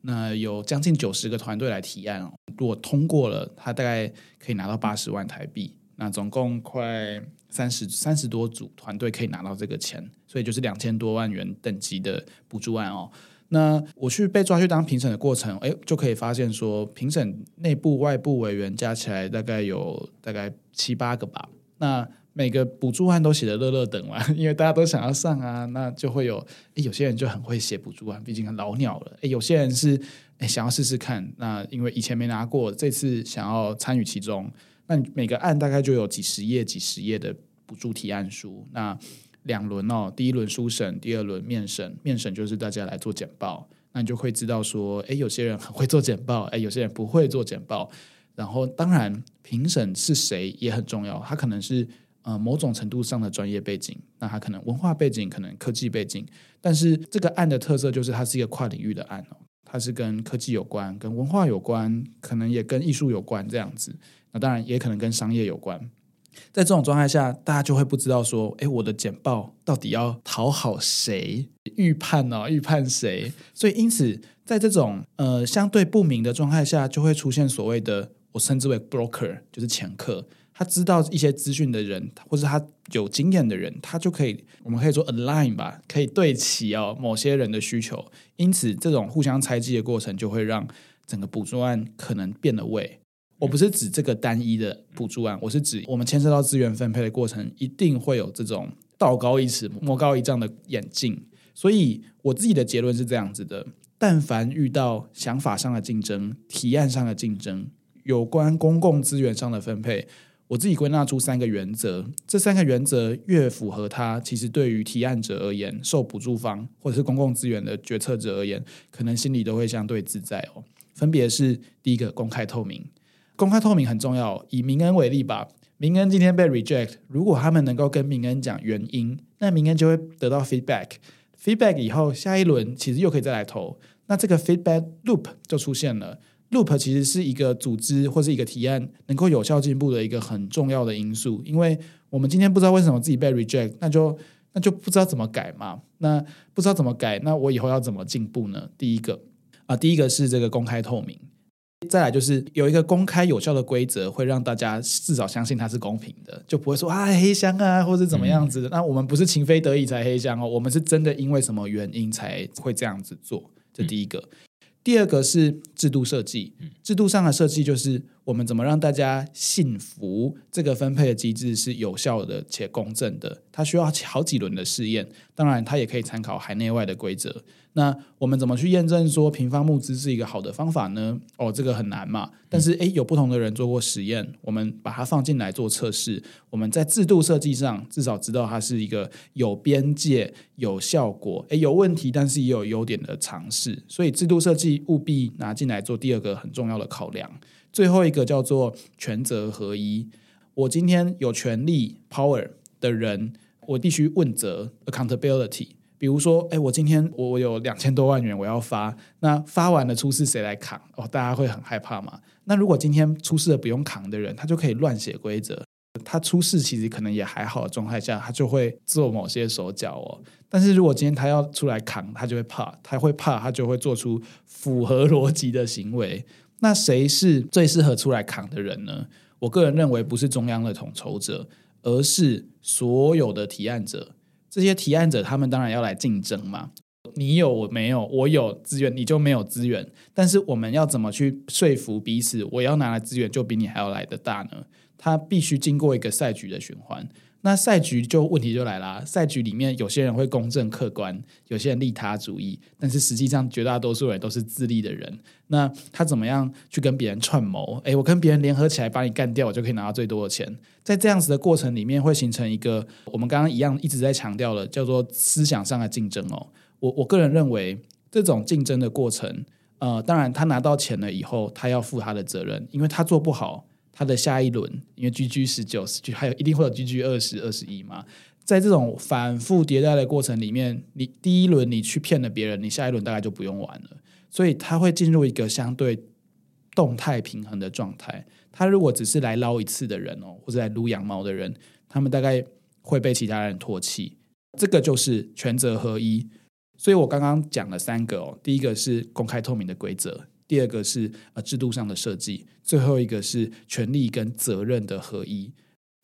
那有将近九十个团队来提案哦，如果通过了，他大概可以拿到八十万台币。那总共快三十三十多组团队可以拿到这个钱，所以就是两千多万元等级的补助案哦。那我去被抓去当评审的过程，哎，就可以发现说，评审内部、外部委员加起来大概有大概七八个吧。那每个补助案都写得乐乐等嘛，因为大家都想要上啊，那就会有，哎，有些人就很会写补助案，毕竟老鸟了。哎，有些人是，想要试试看，那因为以前没拿过，这次想要参与其中。那每个案大概就有几十页、几十页的补助提案书。那两轮哦，第一轮书审，第二轮面审。面审就是大家来做简报，那你就会知道说，诶，有些人很会做简报，诶，有些人不会做简报。然后，当然评审是谁也很重要，他可能是呃某种程度上的专业背景，那他可能文化背景，可能科技背景。但是这个案的特色就是它是一个跨领域的案哦，它是跟科技有关，跟文化有关，可能也跟艺术有关这样子。那当然也可能跟商业有关，在这种状态下，大家就会不知道说，诶，我的简报到底要讨好谁？预判呢、哦？预判谁？所以因此，在这种呃相对不明的状态下，就会出现所谓的我称之为 broker，就是掮客。他知道一些资讯的人，或是他有经验的人，他就可以，我们可以说 align 吧，可以对齐哦某些人的需求。因此，这种互相猜忌的过程，就会让整个补助案可能变了味。我不是指这个单一的补助案，我是指我们牵涉到资源分配的过程，一定会有这种道高一尺、魔高一丈的演进。所以我自己的结论是这样子的：但凡遇到想法上的竞争、提案上的竞争、有关公共资源上的分配，我自己归纳出三个原则。这三个原则越符合它，其实对于提案者而言、受补助方或者是公共资源的决策者而言，可能心里都会相对自在哦。分别是第一个，公开透明。公开透明很重要。以明恩为例吧，明恩今天被 reject，如果他们能够跟明恩讲原因，那明恩就会得到 feedback。feedback 以后，下一轮其实又可以再来投。那这个 feedback loop 就出现了。Loop 其实是一个组织或是一个提案能够有效进步的一个很重要的因素。因为我们今天不知道为什么自己被 reject，那就那就不知道怎么改嘛。那不知道怎么改，那我以后要怎么进步呢？第一个啊，第一个是这个公开透明。再来就是有一个公开有效的规则，会让大家至少相信它是公平的，就不会说啊黑箱啊，或者怎么样子的。那我们不是情非得已才黑箱哦，我们是真的因为什么原因才会这样子做。这第一个，第二个是制度设计，制度上的设计就是我们怎么让大家信服这个分配的机制是有效的且公正的。它需要好几轮的试验，当然它也可以参考海内外的规则。那我们怎么去验证说平方募资是一个好的方法呢？哦，这个很难嘛。但是诶，有不同的人做过实验，我们把它放进来做测试。我们在制度设计上至少知道它是一个有边界、有效果，诶，有问题但是也有优点的尝试。所以制度设计务必拿进来做第二个很重要的考量。最后一个叫做权责合一。我今天有权利 power 的人，我必须问责 accountability。比如说，哎，我今天我有两千多万元，我要发，那发完了出事谁来扛？哦，大家会很害怕嘛。那如果今天出事了不用扛的人，他就可以乱写规则。他出事其实可能也还好的状态下，他就会做某些手脚哦。但是如果今天他要出来扛，他就会怕，他会怕，他就会做出符合逻辑的行为。那谁是最适合出来扛的人呢？我个人认为不是中央的统筹者，而是所有的提案者。这些提案者，他们当然要来竞争嘛。你有我没有，我有资源，你就没有资源。但是我们要怎么去说服彼此？我要拿来资源，就比你还要来得大呢？他必须经过一个赛局的循环。那赛局就问题就来了，赛局里面有些人会公正客观，有些人利他主义，但是实际上绝大多数人都是自利的人。那他怎么样去跟别人串谋？诶，我跟别人联合起来把你干掉，我就可以拿到最多的钱。在这样子的过程里面，会形成一个我们刚刚一样一直在强调的，叫做思想上的竞争哦。我我个人认为，这种竞争的过程，呃，当然他拿到钱了以后，他要负他的责任，因为他做不好。他的下一轮，因为 GG 十九，还有一定会有 GG 二十、二十一嘛。在这种反复迭代的过程里面，你第一轮你去骗了别人，你下一轮大概就不用玩了。所以他会进入一个相对动态平衡的状态。他如果只是来捞一次的人哦，或者来撸羊毛的人，他们大概会被其他人唾弃。这个就是权责合一。所以我刚刚讲了三个哦，第一个是公开透明的规则。第二个是呃制度上的设计，最后一个是权力跟责任的合一。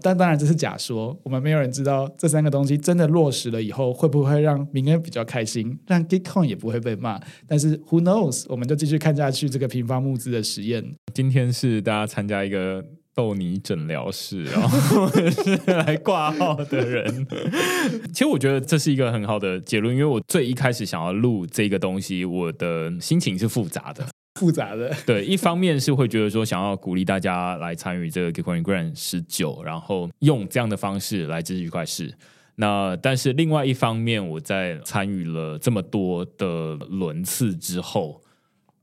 但当然这是假说，我们没有人知道这三个东西真的落实了以后会不会让明恩比较开心，让 GitCon 也不会被骂。但是 Who knows？我们就继续看下去这个平方募资的实验。今天是大家参加一个逗你诊疗室，然后 是来挂号的人。其实我觉得这是一个很好的结论，因为我最一开始想要录这个东西，我的心情是复杂的。复杂的，对，一方面是会觉得说想要鼓励大家来参与这个 Gitcoin Grant 十九，然后用这样的方式来支持区块事。那但是另外一方面，我在参与了这么多的轮次之后，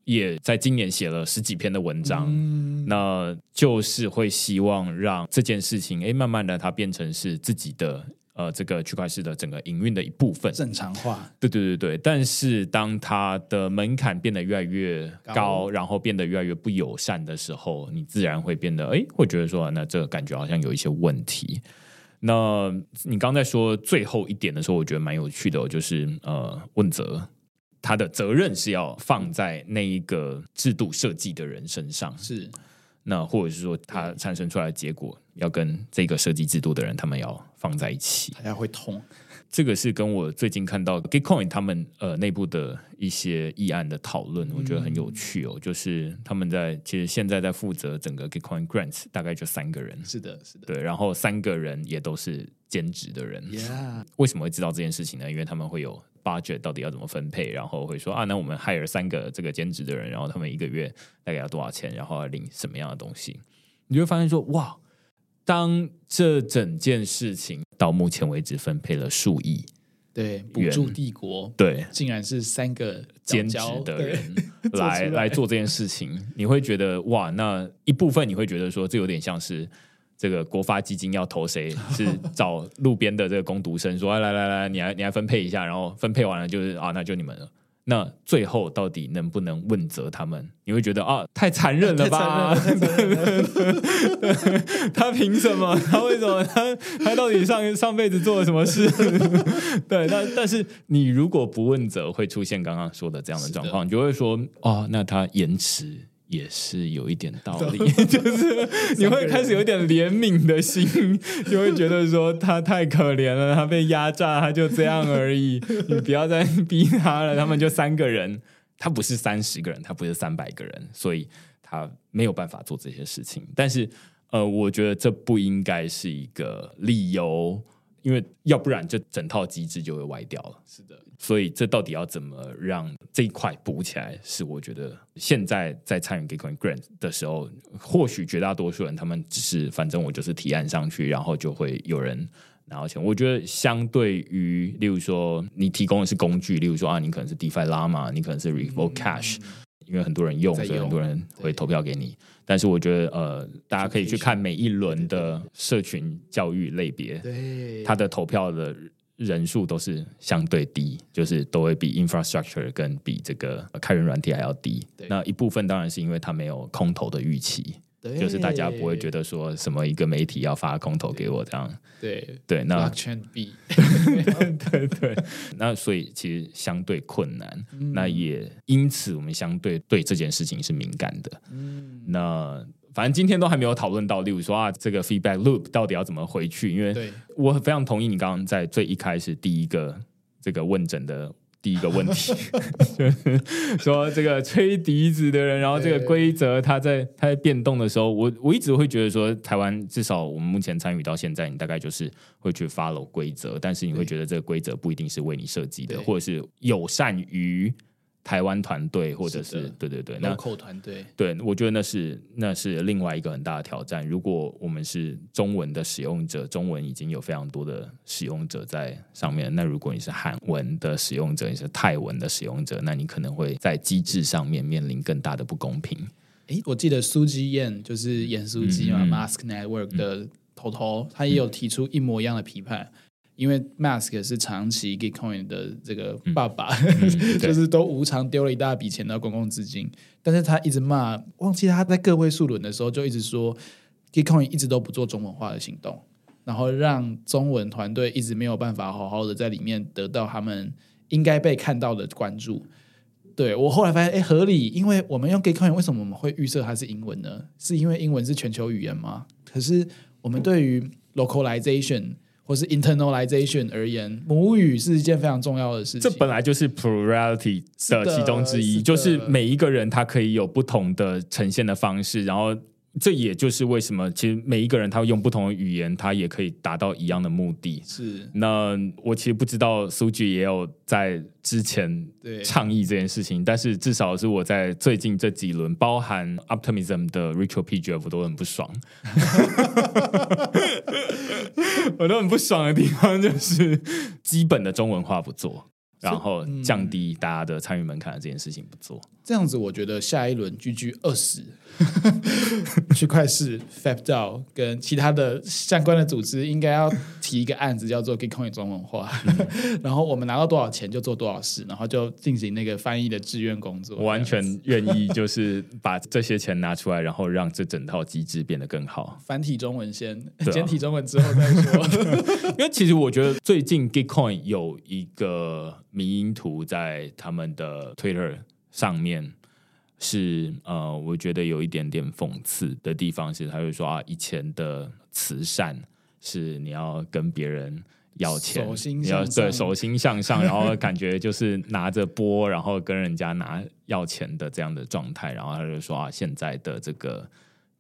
也在今年写了十几篇的文章，嗯、那就是会希望让这件事情，哎，慢慢的它变成是自己的。呃，这个区块链的整个营运的一部分正常化，对对对对。但是当它的门槛变得越来越高，高然后变得越来越不友善的时候，你自然会变得哎，会觉得说，那这个感觉好像有一些问题。那你刚才说最后一点的时候，我觉得蛮有趣的，就是呃，问责，他的责任是要放在那一个制度设计的人身上，是。那或者是说，他产生出来的结果要跟这个设计制度的人，他们要放在一起，大家会通。这个是跟我最近看到 Gitcoin 他们呃内部的一些议案的讨论，我觉得很有趣哦。嗯、就是他们在其实现在在负责整个 Gitcoin Grants，大概就三个人。是的，是的。对，然后三个人也都是兼职的人。Yeah. 为什么会知道这件事情呢？因为他们会有。budget 到底要怎么分配？然后会说啊，那我们 hire 三个这个兼职的人，然后他们一个月大概要多少钱？然后要领什么样的东西？你就会发现说，哇，当这整件事情到目前为止分配了数亿，对，补助帝国，对，竟然是三个兼职的人 来来做这件事情，你会觉得哇，那一部分你会觉得说，这有点像是。这个国发基金要投谁？是找路边的这个工读生说：“来来来，你来你来分配一下。”然后分配完了就是啊，那就你们了。那最后到底能不能问责他们？你会觉得啊，太残忍了吧？他凭什么？他为什么？他他到底上上辈子做了什么事？对，但但是你如果不问责，会出现刚刚说的这样的状况，你就会说哦，那他延迟。也是有一点道理，就是你会开始有点怜悯的心，就会觉得说他太可怜了，他被压榨，他就这样而已，你不要再逼他了。他们就三个人，他不是三十个人，他不是三百个人，所以他没有办法做这些事情。但是，呃，我觉得这不应该是一个理由。因为要不然，这整套机制就会歪掉了。是的，所以这到底要怎么让这一块补起来？是我觉得现在在参与 Gitcoin Grant 的时候，或许绝大多数人他们只是反正我就是提案上去，然后就会有人拿到钱。我觉得相对于，例如说你提供的是工具，例如说啊，你可能是 DeFi Llama，你可能是 Revoke Cash，嗯，因为很多人用，用所以很多人会投票给你。但是我觉得，呃，大家可以去看每一轮的社群教育类别，对，它的投票的人数都是相对低，就是都会比 infrastructure 跟比这个开源软体还要低。那一部分当然是因为它没有空投的预期。就是大家不会觉得说什么一个媒体要发空投给我这样，对。对，那圈币，对对对，那所以其实相对困难，嗯、那也因此我们相对对这件事情是敏感的。嗯，那反正今天都还没有讨论到，例如说啊，这个 feedback loop 到底要怎么回去？因为我非常同意你刚刚在最一开始第一个这个问诊的。第一个问题，就 是 说这个吹笛子的人，然后这个规则它在它在变动的时候，我我一直会觉得说，台湾至少我们目前参与到现在，你大概就是会去 follow 规则，但是你会觉得这个规则不一定是为你设计的，或者是友善于。台湾团队，或者是，是对对对，那口团队，对，我觉得那是那是另外一个很大的挑战。如果我们是中文的使用者，中文已经有非常多的使用者在上面。那如果你是韩文的使用者，你是泰文的使用者，那你可能会在机制上面面临更大的不公平。诶，我记得苏基燕就是演苏基嘛、嗯、，Mask Network 的头头，嗯、他也有提出一模一样的批判。因为 Mask 是长期 Gitcoin 的这个爸爸，就是都无偿丢了一大笔钱到公共资金，但是他一直骂，忘记他在个位数轮的时候就一直说 Gitcoin 一直都不做中文化的行动，然后让中文团队一直没有办法好好的在里面得到他们应该被看到的关注。对，我后来发现，哎，合理，因为我们用 Gitcoin，为什么我们会预设它是英文呢？是因为英文是全球语言吗？可是我们对于 localization 或是 internalization 而言，母语是一件非常重要的事情。这本来就是 plurality 的其中之一，是就是每一个人他可以有不同的呈现的方式，然后。这也就是为什么，其实每一个人他会用不同的语言，他也可以达到一样的目的。是。那我其实不知道苏 u 也有在之前倡议这件事情，但是至少是我在最近这几轮，包含 Optimism 的 Ritual PGF 都很不爽。我都很不爽的地方就是基本的中文化不做。然后降低大家的参与门槛的这件事情不做，这样子我觉得下一轮 GG 二十 区块市 FabDAO 跟其他的相关的组织应该要提一个案子，叫做 Gitcoin 中文化，嗯、然后我们拿到多少钱就做多少事，然后就进行那个翻译的志愿工作。我完全愿意，就是把这些钱拿出来，然后让这整套机制变得更好。繁体中文先，简体中文之后再说。因为其实我觉得最近 Gitcoin 有一个。迷因图在他们的 Twitter 上面是呃，我觉得有一点点讽刺的地方是，他就说啊，以前的慈善是你要跟别人要钱，你要对手心向上，然后 感觉就是拿着钵，然后跟人家拿要钱的这样的状态，然后他就说啊，现在的这个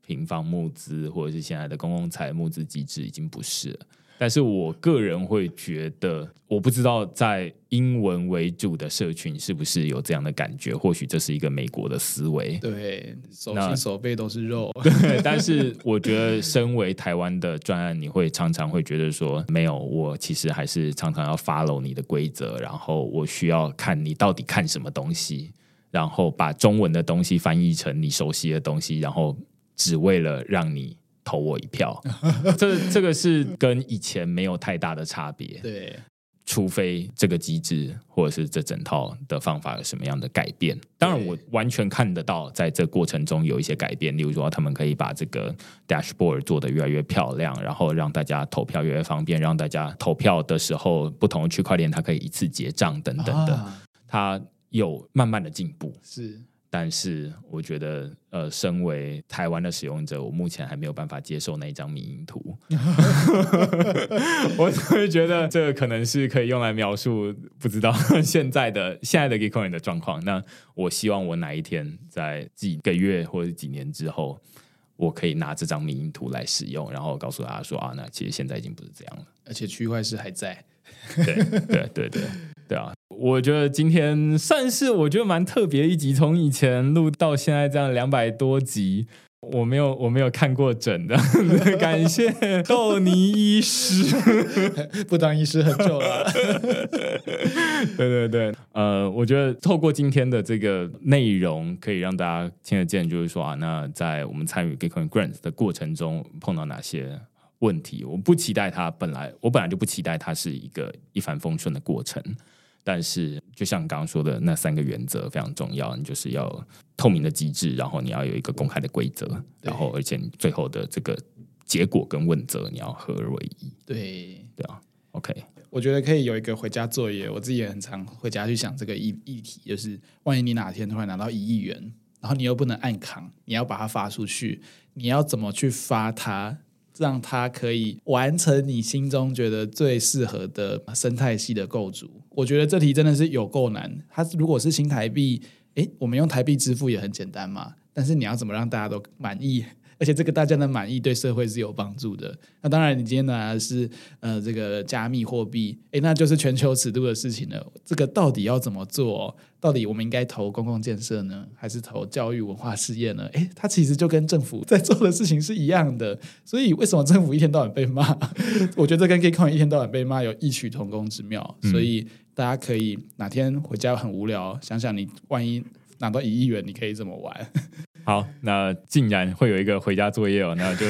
平方募资或者是现在的公共财募资机制已经不是了。但是我个人会觉得，我不知道在英文为主的社群是不是有这样的感觉。或许这是一个美国的思维。对，手心手背都是肉。对，但是我觉得，身为台湾的专案，你会常常会觉得说，没有，我其实还是常常要 follow 你的规则，然后我需要看你到底看什么东西，然后把中文的东西翻译成你熟悉的东西，然后只为了让你。投我一票，这这个是跟以前没有太大的差别。对，除非这个机制或者是这整套的方法有什么样的改变。当然，我完全看得到，在这过程中有一些改变。例如说，他们可以把这个 dashboard 做得越来越漂亮，然后让大家投票越来越方便，让大家投票的时候不同的区块链它可以一次结账等等的，啊、它有慢慢的进步。是。但是我觉得，呃，身为台湾的使用者，我目前还没有办法接受那一张迷因图。我会觉得这可能是可以用来描述不知道现在的现在的 Gitcoin 的状况。那我希望我哪一天在几个月或者几年之后，我可以拿这张迷因图来使用，然后告诉大家说啊，那其实现在已经不是这样了，而且区块是还在。对对对对对啊！我觉得今天算是我觉得蛮特别一集，从以前录到现在这样两百多集，我没有我没有看过整的，感谢豆泥医师，不当医师很久了。对对对，呃，我觉得透过今天的这个内容，可以让大家听得见，就是说啊，那在我们参与 Gitcoin Grants 的过程中，碰到哪些？问题，我不期待它，本来我本来就不期待它是一个一帆风顺的过程。但是，就像刚刚说的那三个原则非常重要，你就是要透明的机制，然后你要有一个公开的规则，然后而且你最后的这个结果跟问责你要合而为一。对对啊，OK，我觉得可以有一个回家作业。我自己也很常回家去想这个议议题，就是万一你哪天突然拿到一亿元，然后你又不能按扛，你要把它发出去，你要怎么去发它？让它可以完成你心中觉得最适合的生态系的构筑。我觉得这题真的是有够难。它如果是新台币，诶，我们用台币支付也很简单嘛。但是你要怎么让大家都满意？而且这个大家的满意对社会是有帮助的。那当然，你今天拿的是呃这个加密货币，诶，那就是全球尺度的事情了。这个到底要怎么做？到底我们应该投公共建设呢，还是投教育文化事业呢？诶，它其实就跟政府在做的事情是一样的。所以为什么政府一天到晚被骂？我觉得跟 Gitcoin 一天到晚被骂有异曲同工之妙。所以大家可以哪天回家很无聊，想想你万一拿到一亿元，你可以怎么玩？好，那竟然会有一个回家作业哦，那就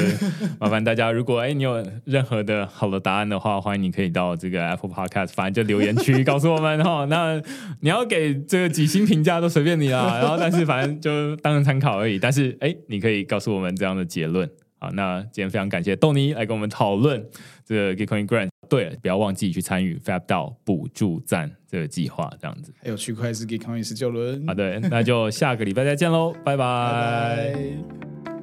麻烦大家，如果哎你有任何的好的答案的话，欢迎你可以到这个 Apple Podcast，反正就留言区告诉我们哈。那你要给这个几星评价都随便你啦，然后但是反正就当成参考而已。但是哎，你可以告诉我们这样的结论。好，那今天非常感谢豆泥来跟我们讨论这个 Gitcoin Grant。对了，不要忘记去参与 FabDAO 补助站这个计划，这样子。还有区块势 Gitcoin 十九轮。啊，对，那就下个礼拜再见喽，拜拜。拜拜。